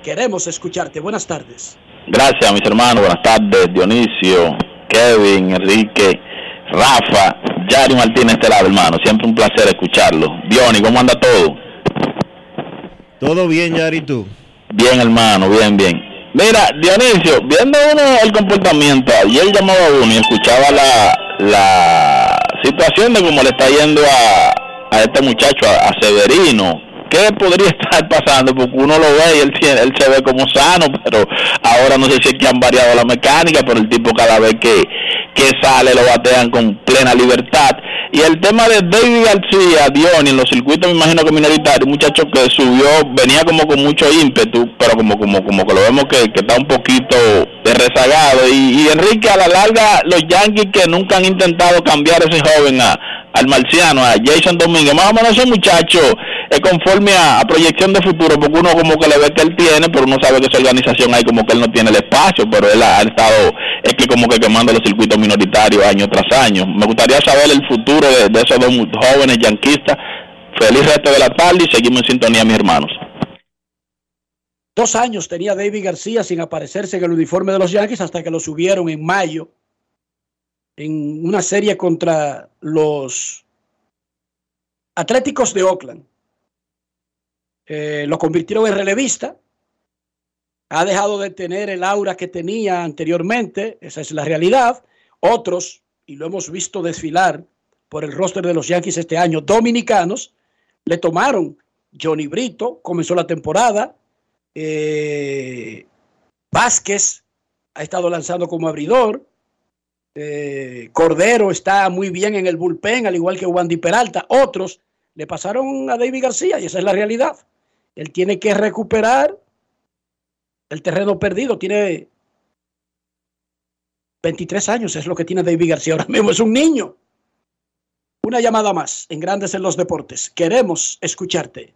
queremos escucharte. Buenas tardes. Gracias, mis hermanos. Buenas tardes, Dionisio, Kevin, Enrique, Rafa, Yari Martínez, este lado, hermano. Siempre un placer escucharlo. Diony, ¿cómo anda todo? Todo bien, Yari, ¿tú? Bien, hermano, bien, bien. Mira, Dionisio, viendo uno el comportamiento, ayer llamaba a uno y escuchaba la, la situación de cómo le está yendo a, a este muchacho, a, Severino. ¿Qué podría estar pasando? Porque uno lo ve y él, tiene- él se ve como sano, pero ahora no sé si es que han variado la mecánica, pero el tipo cada vez que, que sale lo batean con plena libertad. Y el tema de David García, Diony, en los circuitos me imagino que minoritarios, un muchacho que subió, venía como con mucho ímpetu, pero como como como que lo vemos que, que está un poquito de rezagado. Y, y Enrique, a la larga, los Yankees que nunca han intentado cambiar a ese joven a, al marciano, a Jason Dominguez, más o menos ese muchacho es conforme a, proyección de futuro, porque uno como que le ve que él tiene, pero uno sabe que esa organización ahí como que él no tiene el espacio, pero él ha, estado, es que como que quemando los circuitos minoritarios año tras año. Me gustaría saber el futuro de, esos dos jóvenes yanquistas. Feliz resto de la tarde y seguimos en sintonía, mis hermanos. Dos años tenía David García sin aparecerse en el uniforme de los Yankees hasta que lo subieron en mayo en una serie contra los Atléticos de Oakland. Eh, lo convirtieron en relevista. Ha dejado de tener el aura que tenía anteriormente, esa es la realidad. Otros, y lo hemos visto desfilar por el roster de los Yankees este año, dominicanos, le tomaron. Johnny Brito comenzó la temporada. Eh, Vázquez ha estado lanzando como abridor. Eh, Cordero está muy bien en el bullpen, al igual que Wandy Peralta. Otros le pasaron a David García y esa es la realidad. Él tiene que recuperar el terreno perdido. Tiene 23 años, es lo que tiene David García ahora mismo. Es un niño. Una llamada más en Grandes en los Deportes. Queremos escucharte.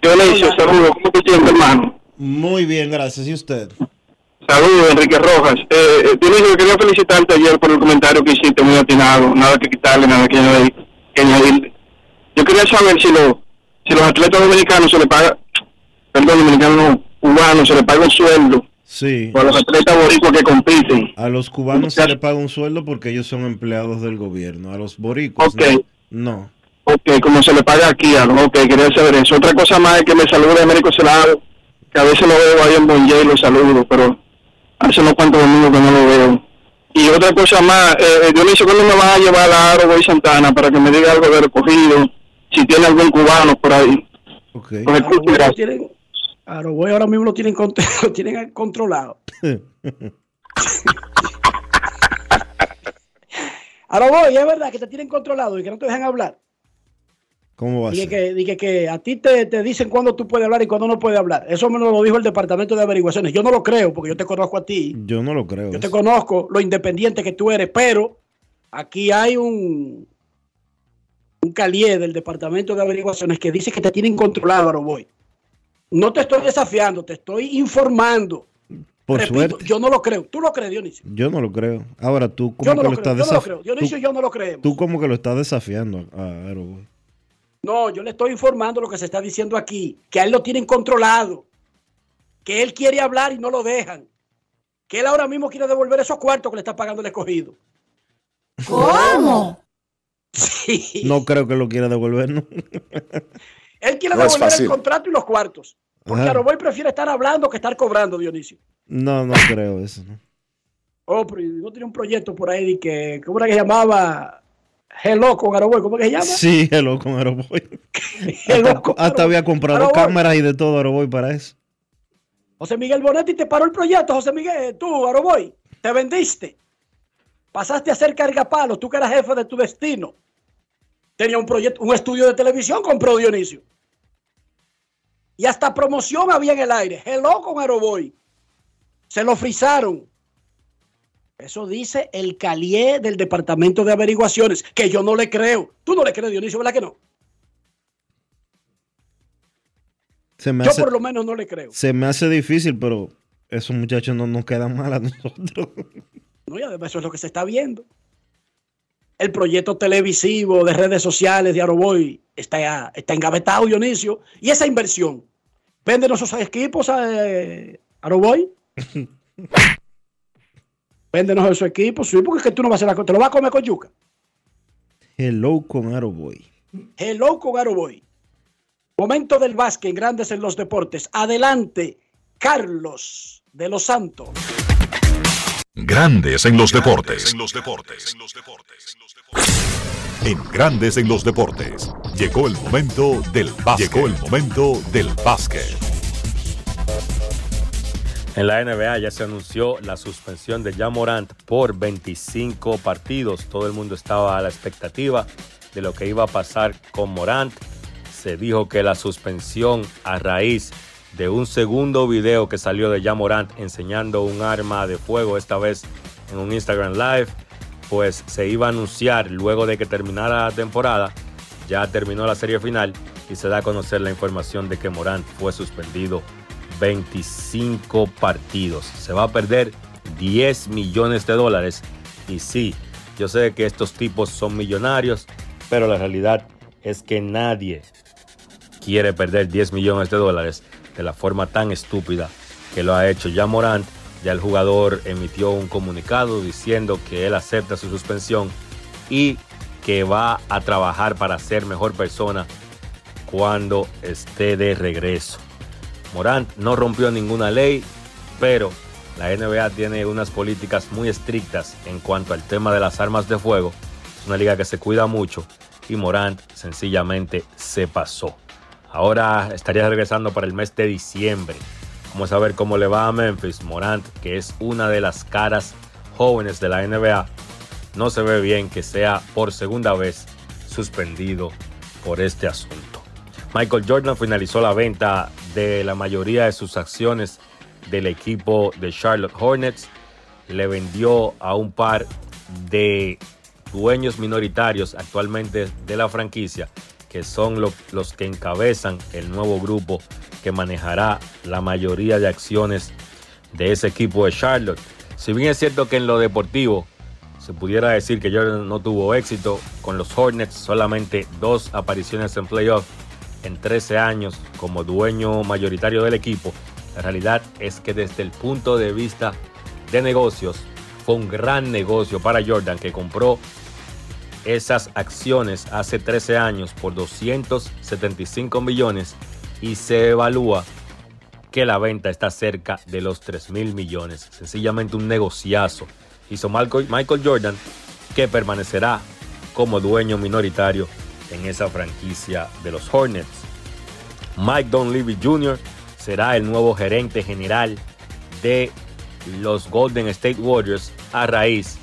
¿cómo te sientes, hermano? Muy bien, gracias. ¿Y usted? Saludos, Enrique Rojas. Eh, eh, Dionisio, quería felicitarte ayer por el comentario que hiciste, muy atinado. Nada que quitarle, nada que añadir. que añadirle. Yo quería saber si, lo, si los atletas dominicanos se le paga, perdón, dominicanos no, cubanos, se le paga un sueldo Sí. o a los atletas boricuas que compiten. A los cubanos se les paga un sueldo porque ellos son empleados del gobierno. A los boricuas Ok. no. Ok, como se le paga aquí a los, ok, quería saber eso. Otra cosa más es que me salude Américo Celado, que a veces lo veo ahí en Bonje y lo saludo, pero hace unos cuantos domingos que no lo veo. Y otra cosa más, eh, Dionisio, ¿cuándo me vas a llevar a Aro Boy Santana para que me diga algo de recogido? Si tiene algún cubano por ahí. Okay. Pues, lo tienen, Aroboy ahora mismo lo tienen, con- lo tienen controlado. Aroboy, es verdad que te tienen controlado y que no te dejan hablar. ¿Cómo va a Dije ser? que, dije que a ti te, te dicen cuándo tú puedes hablar y cuándo no puedes hablar. Eso me lo dijo el Departamento de Averiguaciones. Yo no lo creo porque yo te conozco a ti. Yo no lo creo. Yo te conozco lo independiente que tú eres, pero aquí hay un, un calié del Departamento de Averiguaciones que dice que te tienen controlado, Aroboy. No te estoy desafiando, te estoy informando. Por Repito, suerte. yo no lo creo. ¿Tú lo crees, Dionisio? Yo no lo creo. Ahora tú, ¿cómo Yo no que lo estás Yo no lo desafiando? creo. Dionisio y yo no lo creemos. Tú como que lo estás desafiando a a Aeroboy. No, yo le estoy informando lo que se está diciendo aquí, que a él lo tienen controlado, que él quiere hablar y no lo dejan, que él ahora mismo quiere devolver esos cuartos que le está pagando el escogido. ¿Cómo? Sí. No creo que lo quiera devolver, ¿no? Él quiere No devolver el contrato y los cuartos. Porque Ajá. Aroboy prefiere estar hablando que estar cobrando, Dionisio. No, no creo eso. ¿no? Oh, pero no tiene un proyecto por ahí de que, ¿cómo era que llamaba? Hello con Aroboy, ¿cómo que se llama? Sí, hello con Aeroboy. Hello hasta, con hasta había comprado cámaras y de todo Aeroboy para eso. José Miguel Bonetti te paró el proyecto, José Miguel, tú, Aroboy, te vendiste. Pasaste a ser cargapalos, tú que eras jefe de tu destino. Tenía un proyecto, un estudio de televisión, compró Dionisio. Y hasta promoción había en el aire. Hello con Aeroboy. Se lo frizaron. Eso dice el calié del Departamento de Averiguaciones, que yo no le creo. Tú no le crees, Dionisio, ¿verdad que no? Se me, Yo hace, por lo menos no le creo. se me hace difícil, pero esos muchachos no nos quedan mal a nosotros. No, y además eso es lo que se está viendo. El proyecto televisivo de redes sociales de Aroboy está, está engavetado, Dionisio. Y esa inversión. Véndenos esos equipos a eh, Aroboy. Véndenos esos equipos. Sí, porque es que tú no vas a hacer la Te lo vas a comer con yuca. Hello con Aeroboy. Hello con Aroboy. Momento del básquet en Grandes en los Deportes. Adelante, Carlos de los Santos. Grandes en los deportes. En Grandes en los deportes. Llegó el momento del básquet. Llegó el momento del básquet. En la NBA ya se anunció la suspensión de Jan Morant por 25 partidos. Todo el mundo estaba a la expectativa de lo que iba a pasar con Morant. Se dijo que la suspensión a raíz de un segundo video que salió de Jan Morant enseñando un arma de fuego, esta vez en un Instagram Live, pues se iba a anunciar luego de que terminara la temporada. Ya terminó la serie final y se da a conocer la información de que Morant fue suspendido 25 partidos. Se va a perder 10 millones de dólares. Y sí, yo sé que estos tipos son millonarios, pero la realidad es que nadie quiere perder 10 millones de dólares de la forma tan estúpida que lo ha hecho ya Morant. Ya el jugador emitió un comunicado diciendo que él acepta su suspensión y que va a trabajar para ser mejor persona cuando esté de regreso. Morant no rompió ninguna ley, pero la NBA tiene unas políticas muy estrictas en cuanto al tema de las armas de fuego. Es una liga que se cuida mucho y Morant sencillamente se pasó. Ahora estaría regresando para el mes de diciembre. Vamos a ver cómo le va a Memphis. Morant, que es una de las caras jóvenes de la NBA, no se ve bien que sea por segunda vez suspendido por este asunto. Michael Jordan finalizó la venta de la mayoría de sus acciones del equipo de Charlotte Hornets. Le vendió a un par de dueños minoritarios actualmente de la franquicia, que son lo- los que encabezan el nuevo grupo que manejará la mayoría de acciones de ese equipo de Charlotte. Si bien es cierto que en lo deportivo se pudiera decir que Jordan no tuvo éxito con los Hornets, solamente dos apariciones en playoff en 13 años como dueño mayoritario del equipo, la realidad es que desde el punto de vista de negocios fue un gran negocio para Jordan que compró esas acciones hace 13 años por 275 millones y se evalúa que la venta está cerca de los 3 mil millones. Sencillamente un negociazo. Hizo Michael Jordan que permanecerá como dueño minoritario en esa franquicia de los Hornets. Mike Dunleavy Jr. será el nuevo gerente general de los Golden State Warriors a raíz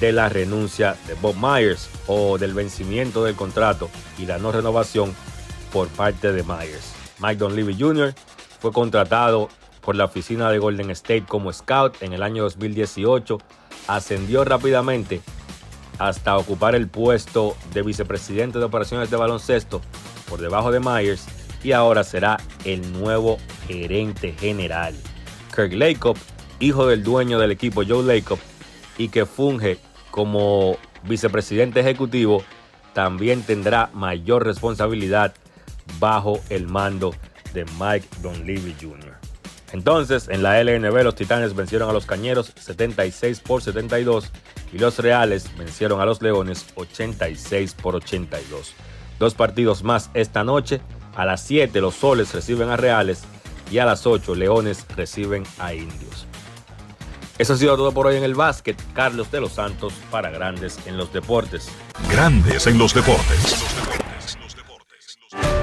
de la renuncia de Bob Myers o del vencimiento del contrato y la no renovación por parte de Myers. Mike Dunleavy Jr. fue contratado por la oficina de Golden State como scout en el año 2018, ascendió rápidamente hasta ocupar el puesto de vicepresidente de operaciones de baloncesto por debajo de Myers y ahora será el nuevo gerente general. Kirk Lacob, hijo del dueño del equipo Joe Lacob y que funge como vicepresidente ejecutivo, también tendrá mayor responsabilidad bajo el mando de Mike Dunleavy Jr. Entonces, en la LNB los Titanes vencieron a los Cañeros 76 por 72 y los Reales vencieron a los Leones 86 por 82. Dos partidos más esta noche. A las 7 los Soles reciben a Reales y a las 8 Leones reciben a Indios. Eso ha sido todo por hoy en el básquet. Carlos de los Santos para Grandes en los Deportes. Grandes en los deportes.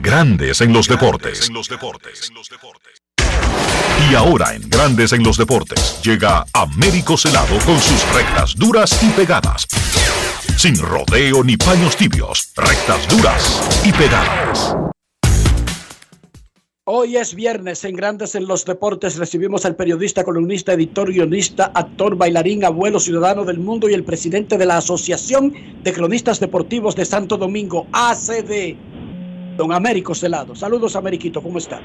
Grandes en los deportes. Y ahora en Grandes en los deportes llega Américo Celado con sus rectas duras y pegadas. Sin rodeo ni paños tibios, rectas duras y pegadas. Hoy es viernes en Grandes en los Deportes. Recibimos al periodista, columnista, editor, guionista, actor, bailarín, abuelo, ciudadano del mundo y el presidente de la Asociación de Cronistas Deportivos de Santo Domingo, ACD, don Américo Celado. Saludos, Ameriquito, ¿cómo está?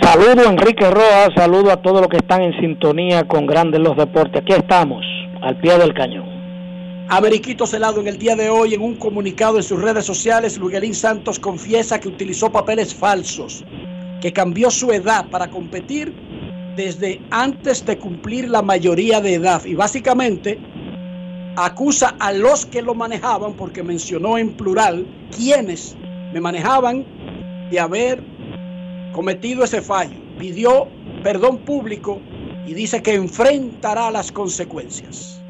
Saludo Enrique Rojas, saludo a todos los que están en sintonía con Grandes los Deportes. Aquí estamos, al pie del cañón. Ameriquito Celado, en el día de hoy, en un comunicado en sus redes sociales, Luguelín Santos confiesa que utilizó papeles falsos, que cambió su edad para competir desde antes de cumplir la mayoría de edad y básicamente acusa a los que lo manejaban, porque mencionó en plural quienes me manejaban de haber cometido ese fallo. Pidió perdón público y dice que enfrentará las consecuencias.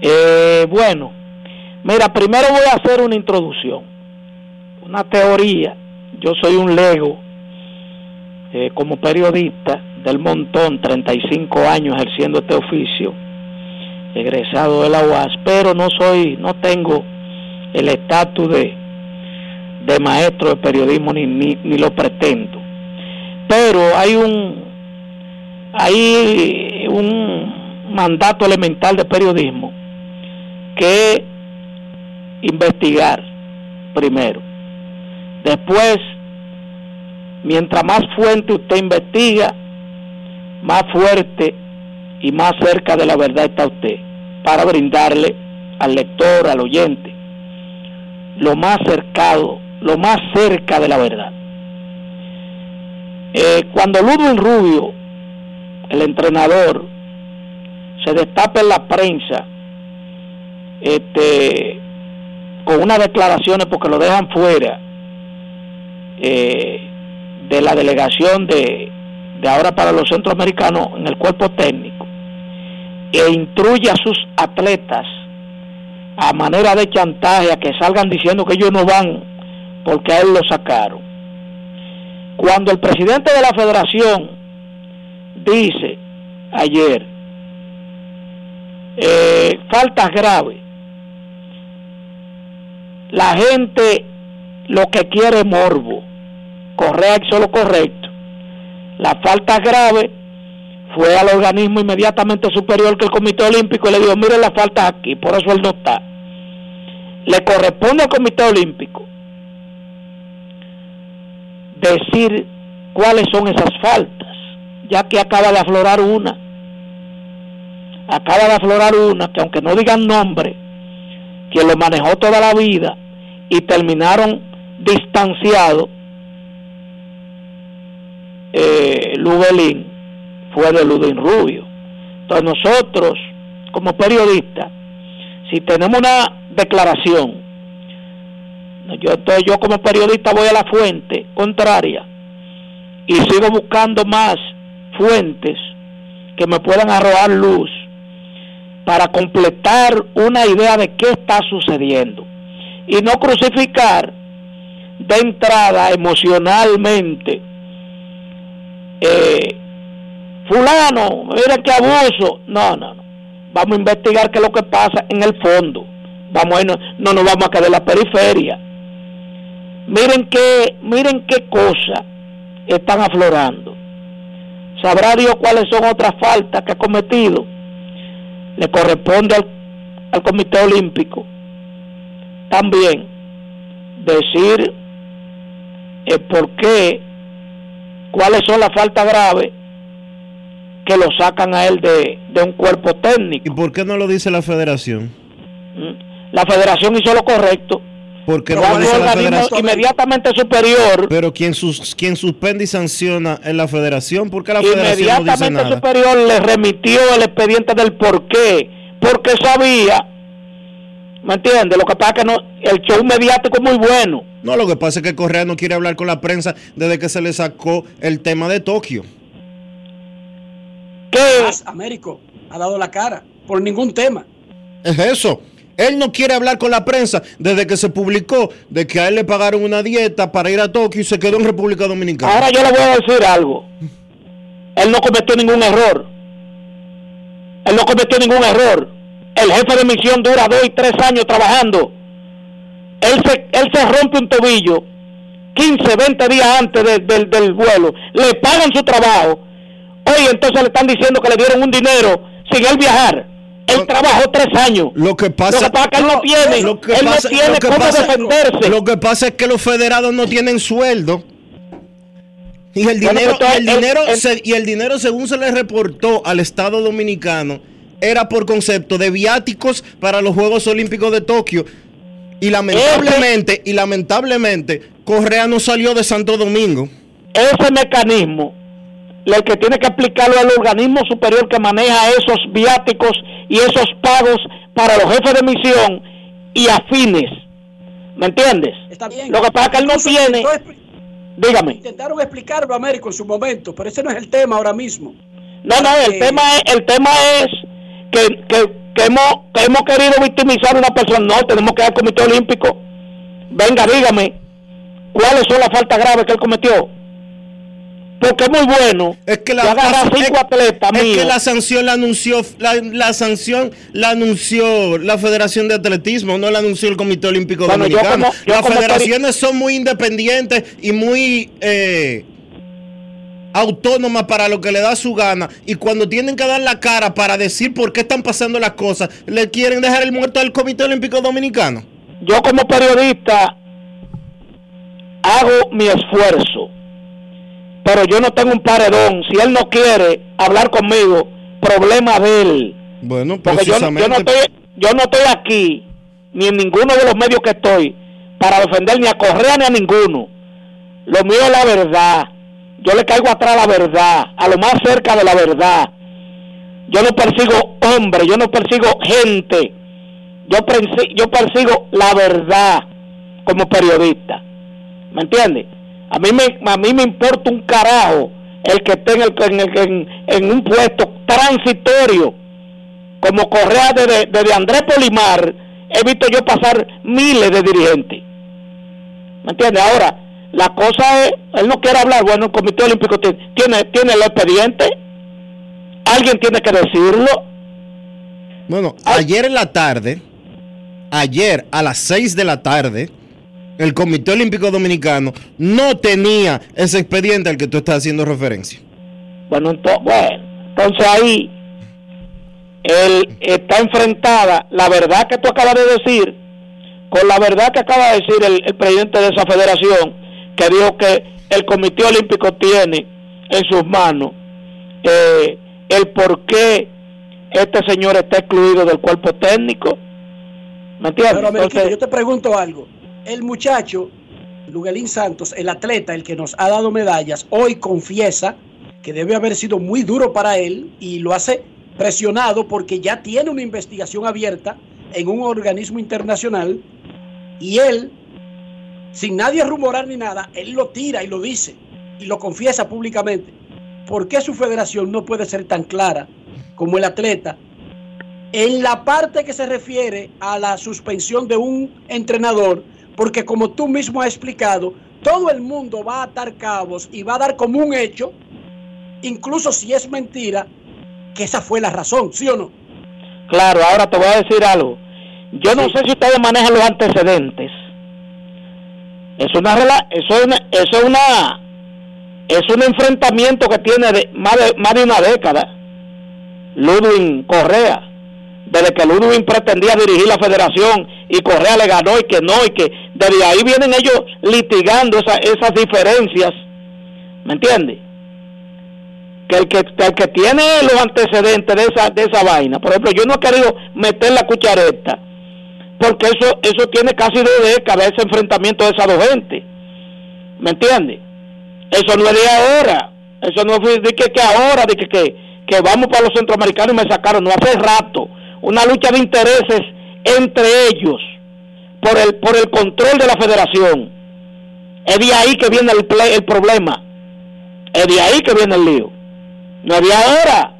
Eh, bueno, mira, primero voy a hacer una introducción, una teoría. Yo soy un lego eh, como periodista del montón, 35 años ejerciendo este oficio, egresado de la UAS, pero no soy, no tengo el estatus de, de maestro de periodismo ni, ni, lo pretendo. Pero hay un hay un mandato elemental de periodismo que es investigar primero. Después, mientras más fuente usted investiga, más fuerte y más cerca de la verdad está usted para brindarle al lector, al oyente, lo más cercado, lo más cerca de la verdad. Eh, cuando Ludwig Rubio el entrenador, se destapa en la prensa este, con unas declaraciones porque lo dejan fuera eh, de la delegación de, de ahora para los centroamericanos en el cuerpo técnico e instruye a sus atletas a manera de chantaje a que salgan diciendo que ellos no van porque a él lo sacaron. Cuando el presidente de la federación dice ayer eh, faltas graves, la gente lo que quiere es morbo, Correa hizo lo correcto. La falta grave fue al organismo inmediatamente superior que el Comité Olímpico y le dijo, mire la falta aquí, por eso él no está. Le corresponde al Comité Olímpico decir cuáles son esas faltas, ya que acaba de aflorar una. Acaba de aflorar una que aunque no digan nombre, que lo manejó toda la vida y terminaron distanciados, eh, Lubelín fue de Ludin Rubio. Entonces nosotros, como periodistas, si tenemos una declaración, yo, entonces yo como periodista voy a la fuente contraria y sigo buscando más fuentes que me puedan arrojar luz para completar una idea de qué está sucediendo y no crucificar de entrada emocionalmente eh, fulano, mira qué abuso. No, no, no. Vamos a investigar qué es lo que pasa en el fondo. Vamos a irnos- no nos vamos a quedar en la periferia. Miren qué, miren qué cosas están aflorando. Sabrá Dios cuáles son otras faltas que ha cometido. Le corresponde al, al Comité Olímpico también decir eh, por qué, cuáles son las faltas graves que lo sacan a él de, de un cuerpo técnico. ¿Y por qué no lo dice la federación? ¿Mm? La federación hizo lo correcto. ¿Por qué Pero no dice la federación? inmediatamente superior, Pero quien, sus, quien suspende y sanciona es la federación. ¿Por qué la federación no dice inmediatamente nada? superior le remitió el expediente del por qué. Porque sabía, ¿me entiendes? Lo que pasa es que no, el show mediático es muy bueno. No, lo que pasa es que Correa no quiere hablar con la prensa desde que se le sacó el tema de Tokio. Más Américo ha dado la cara por ningún tema. Es eso. Él no quiere hablar con la prensa desde que se publicó de que a él le pagaron una dieta para ir a Tokio y se quedó en República Dominicana. Ahora yo le voy a decir algo. Él no cometió ningún error. Él no cometió ningún error. El jefe de misión dura dos y tres años trabajando. Él se, él se rompe un tobillo 15, 20 días antes de- del- del vuelo. Le pagan su trabajo. Oye, entonces le están diciendo que le dieron un dinero sin él viajar. Él trabajó tres años. Lo que pasa, Lo que pasa es que él no tiene, lo que él no tiene lo que cómo pasa- defenderse. Lo que pasa es que los federados no tienen sueldo. Y el dinero, el se- y el dinero, según se le reportó al Estado Dominicano, era por concepto de viáticos para los Juegos Olímpicos de Tokio. Y lamentablemente, y lamentablemente, Correa no salió de Santo Domingo. ese mecanismo, el que tiene que aplicarlo al organismo superior que maneja esos viáticos y esos pagos para los jefes de misión y afines. ¿Me entiendes? Está bien. Lo que pasa es que él no tiene. Dígame. Intentaron explicarlo a Américo en su momento, pero ese no es el tema ahora mismo. No, no, el Eh, tema es, el tema es que, que, que hemos, que hemos querido victimizar a una persona. No, tenemos que ir al Comité Olímpico. Venga, dígame, ¿cuáles son las faltas graves que él cometió? Porque es muy bueno Es que la, que agarra la- cinco es- atletas es que míos. la sanción la anunció la, la sanción la anunció la Federación de Atletismo, no la anunció el Comité Olímpico Bueno, yo Dominicano. como- yo Las federaciones son muy independientes y muy eh, autónomas para lo que le da su gana y cuando tienen que dar la cara para decir por qué están pasando las cosas, le quieren dejar el muerto al Comité Olímpico Dominicano. yo como periodista hago mi esfuerzo, pero yo no tengo un paredón. Si él no quiere hablar conmigo, problema de él. Bueno, Porque yo, no- yo no estoy, yo no estoy aquí, ni en ninguno de los medios que estoy, para defender ni a Correa ni a ninguno. Lo mío es la verdad. yo le caigo atrás a la verdad, a lo más cerca de la verdad. Yo no persigo hombres, yo no persigo gente, yo, yo persigo la verdad como periodista. ¿Me entiendes? A mí me, a mí me importa un carajo el que esté en, el- en, el- en- en un puesto transitorio como Correa de, de, de Andrés Polimar. He visto yo pasar miles de dirigentes. ¿Me entiendes? Ahora, la cosa es, él no quiere hablar, bueno, el Comité Olímpico tiene, tiene, tiene el expediente, alguien tiene que decirlo. Bueno, ayer en la tarde, ayer a las 6 de la tarde, el Comité Olímpico Dominicano no tenía ese expediente al que tú estás haciendo referencia. Bueno, ento- bueno, entonces ahí él está enfrentada la verdad que tú acabas de decir con la verdad que acaba de decir el, el presidente de esa federación que dijo que el Comité Olímpico tiene en sus manos eh, el por qué este señor está excluido del cuerpo técnico. ¿Me entiendes? Pero, Entonces- yo te pregunto algo. El muchacho, Luguelín Santos, el atleta, el que nos ha dado medallas, hoy confiesa que debe haber sido muy duro para él y lo hace presionado porque ya tiene una investigación abierta en un organismo internacional y él, sin nadie rumorar ni nada, él lo tira y lo dice y lo confiesa públicamente. ¿Por qué su federación no puede ser tan clara como el atleta en la parte que se refiere a la suspensión de un entrenador, porque como tú mismo has explicado, todo el mundo va a atar cabos y va a dar como un hecho, incluso si es mentira, que esa fue la razón, ¿sí o no? Claro, ahora te voy a decir algo. Yo no sé si ustedes manejan los antecedentes. Es una eso es una, eso es una es un enfrentamiento que tiene de, más de más de una década. Ludwig Correa, desde que Ludwig pretendía dirigir la federación y Correa le ganó y que no y que desde ahí vienen ellos litigando esa- esas diferencias, ¿me entiendes? que el que, el que tiene los antecedentes de esa, de esa vaina, por ejemplo, yo no he querido meter la cuchareta, porque eso, eso tiene casi dos décadas, ese enfrentamiento de esas dos gente, ¿me entiendes? Eso no es de ahora, eso no fue de que, que ahora, de que, que, que vamos para los centroamericanos y me sacaron, no hace rato, una lucha de intereses entre ellos, por el, por el control de la federación, es de ahí que viene el, ple- el problema, es de ahí que viene el lío. No es de ahora.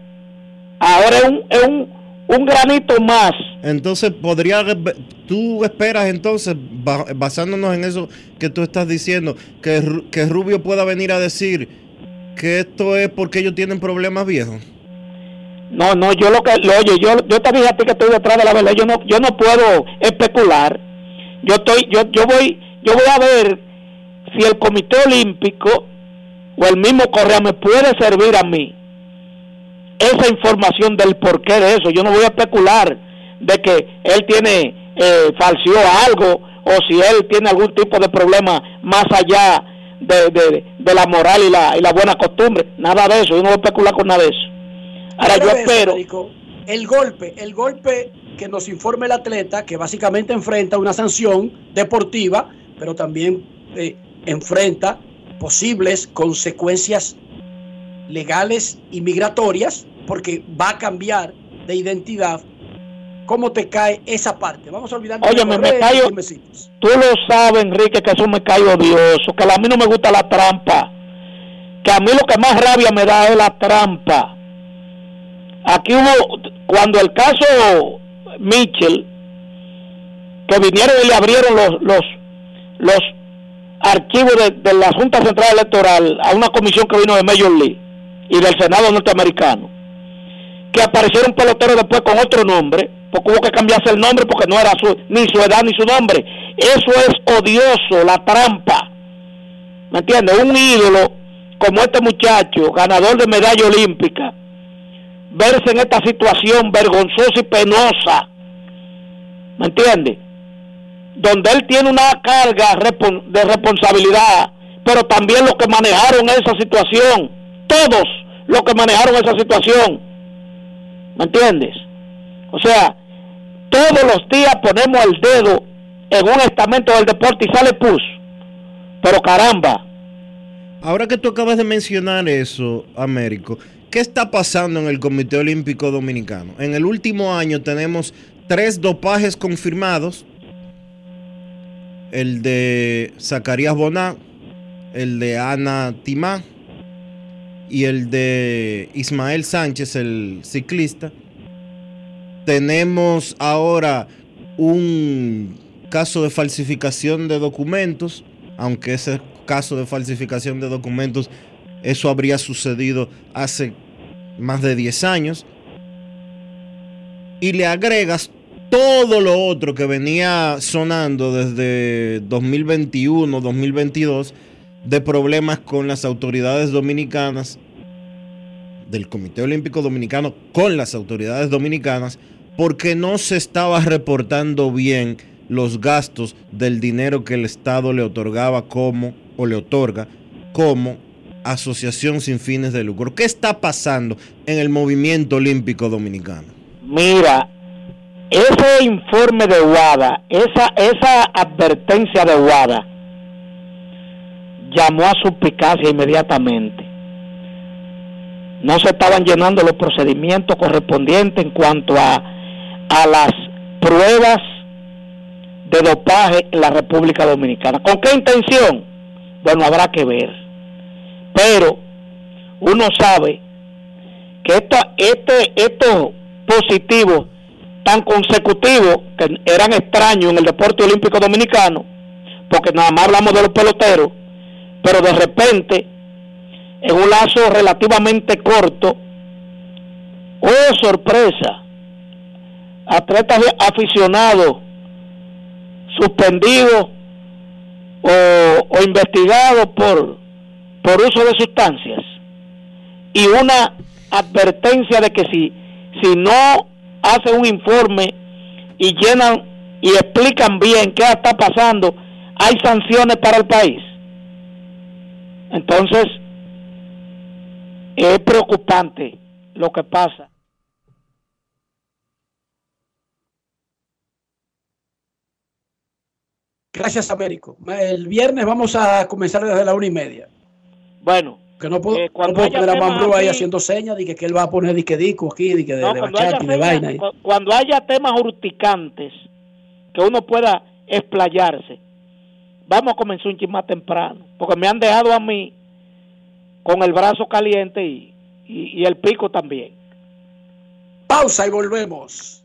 Ahora es un, es un, un granito más. Entonces, podría, tú esperas entonces, ba- basándonos en eso que tú estás diciendo, que, que Rubio pueda venir a decir que esto es porque ellos tienen problemas viejos. No, no, yo lo que, lo- oye, yo, yo te dije a ti que estoy detrás de la verdad. Yo no, yo no puedo especular. Yo estoy, yo, yo voy, yo voy a ver si el Comité Olímpico o el mismo Correa me puede servir a mí esa información del porqué de eso. Yo no voy a especular de que él tiene, eh, falseó algo o si él tiene algún tipo de problema más allá de, de, de la moral y la, y la buena costumbre. Nada de eso, yo no voy a especular con nada de eso. Ahora yo eso, espero... El golpe, el golpe que nos informa el atleta, que básicamente enfrenta una sanción deportiva, pero también eh, enfrenta posibles consecuencias legales y migratorias, porque va a cambiar de identidad. ¿Cómo te cae esa parte? Vamos a olvidar Oye, me, me callo, tú lo sabes, Enrique, que eso me cae odioso, que a mí no me gusta la trampa, que a mí lo que más rabia me da es la trampa. Aquí hubo, cuando el caso Mitchell, que vinieron y le abrieron los, los, los archivos de, de la Junta Central Electoral a una comisión que vino de Major League y del Senado norteamericano, que aparecieron peloteros después con otro nombre, porque hubo que cambiarse el nombre porque no era su, ni su edad ni su nombre. Eso es odioso, la trampa. ¿Me entiendes? Un ídolo como este muchacho, ganador de medalla olímpica, verse en esta situación vergonzosa y penosa. ¿Me entiendes? Donde él tiene una carga de responsabilidad, pero también los que manejaron esa situación, todos los que manejaron esa situación. ¿Me entiendes? O sea, todos los días ponemos el dedo en un estamento del deporte y sale pus. Pero caramba, Ahora que tú acabas de mencionar eso, Américo, ¿qué está pasando en el Comité Olímpico Dominicano? En el último año tenemos tres dopajes confirmados. El de Zacarías Boná, el de Ana Timá y el de Ismael Sánchez, el ciclista. Tenemos ahora un caso de falsificación de documentos, aunque ese caso de falsificación de documentos, eso habría sucedido hace más de 10 años. Y le agregas todo lo otro que venía sonando desde 2021, 2022, de problemas con las autoridades dominicanas, del Comité Olímpico Dominicano con las autoridades dominicanas, porque no se estaba reportando bien los gastos del dinero que el Estado le otorgaba como, o le otorga como asociación sin fines de lucro. ¿Qué está pasando en el movimiento olímpico dominicano? Mira, ese informe de WADA, esa, esa advertencia de WADA, llamó a suplicacia inmediatamente. No se estaban llenando los procedimientos correspondientes en cuanto a, a las pruebas de dopaje en la República Dominicana. ¿Con qué intención? Bueno, habrá que ver. Pero uno sabe que esta, este, estos positivos tan consecutivos que eran extraños en el deporte olímpico dominicano, porque nada más hablamos de los peloteros, pero de repente, en un lazo relativamente corto, oh sorpresa, atletas aficionados suspendidos o investigados por, por uso de sustancias y una advertencia de que si, si no hacen un informe y llenan y explican bien qué está pasando, hay sanciones para el país. Entonces, es preocupante lo que pasa. Gracias, Américo. El viernes vamos a comenzar desde la una y media. Bueno, que no puedo, eh, cuando no puedo poner a temas Mambrú ahí haciendo señas de que, que él va a poner dique dico aquí, de, que de, No, de bachata y de vaina. cu- cuando haya temas urticantes que uno pueda explayarse, vamos a comenzar un chisme más temprano, porque me han dejado a mí con el brazo caliente y, y- y el pico también. Pausa y volvemos.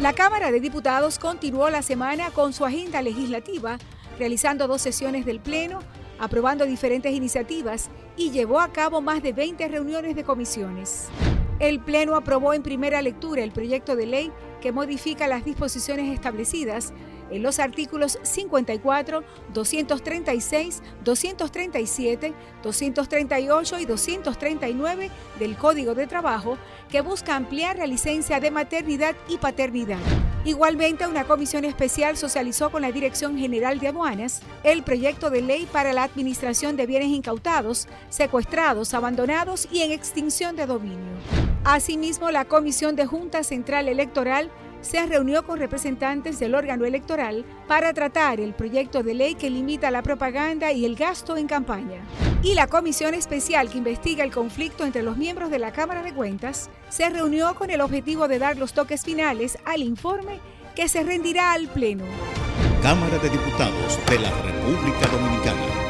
La Cámara de Diputados continuó la semana con su agenda legislativa, realizando dos sesiones del Pleno, aprobando diferentes iniciativas y llevó a cabo más de 20 reuniones de comisiones. El Pleno aprobó en primera lectura el proyecto de ley que modifica las disposiciones establecidas en los artículos 54, 236, 237, 238 y 239 del Código de Trabajo que busca ampliar la licencia de maternidad y paternidad. Igualmente, una comisión especial socializó con la Dirección General de Aduanas el proyecto de ley para la administración de bienes incautados, secuestrados, abandonados y en extinción de dominio. Asimismo, la Comisión de Junta Central Electoral se reunió con representantes del órgano electoral para tratar el proyecto de ley que limita la propaganda y el gasto en campaña. Y la comisión especial que investiga el conflicto entre los miembros de la Cámara de Cuentas se reunió con el objetivo de dar los toques finales al informe que se rendirá al Pleno. Cámara de Diputados de la República Dominicana.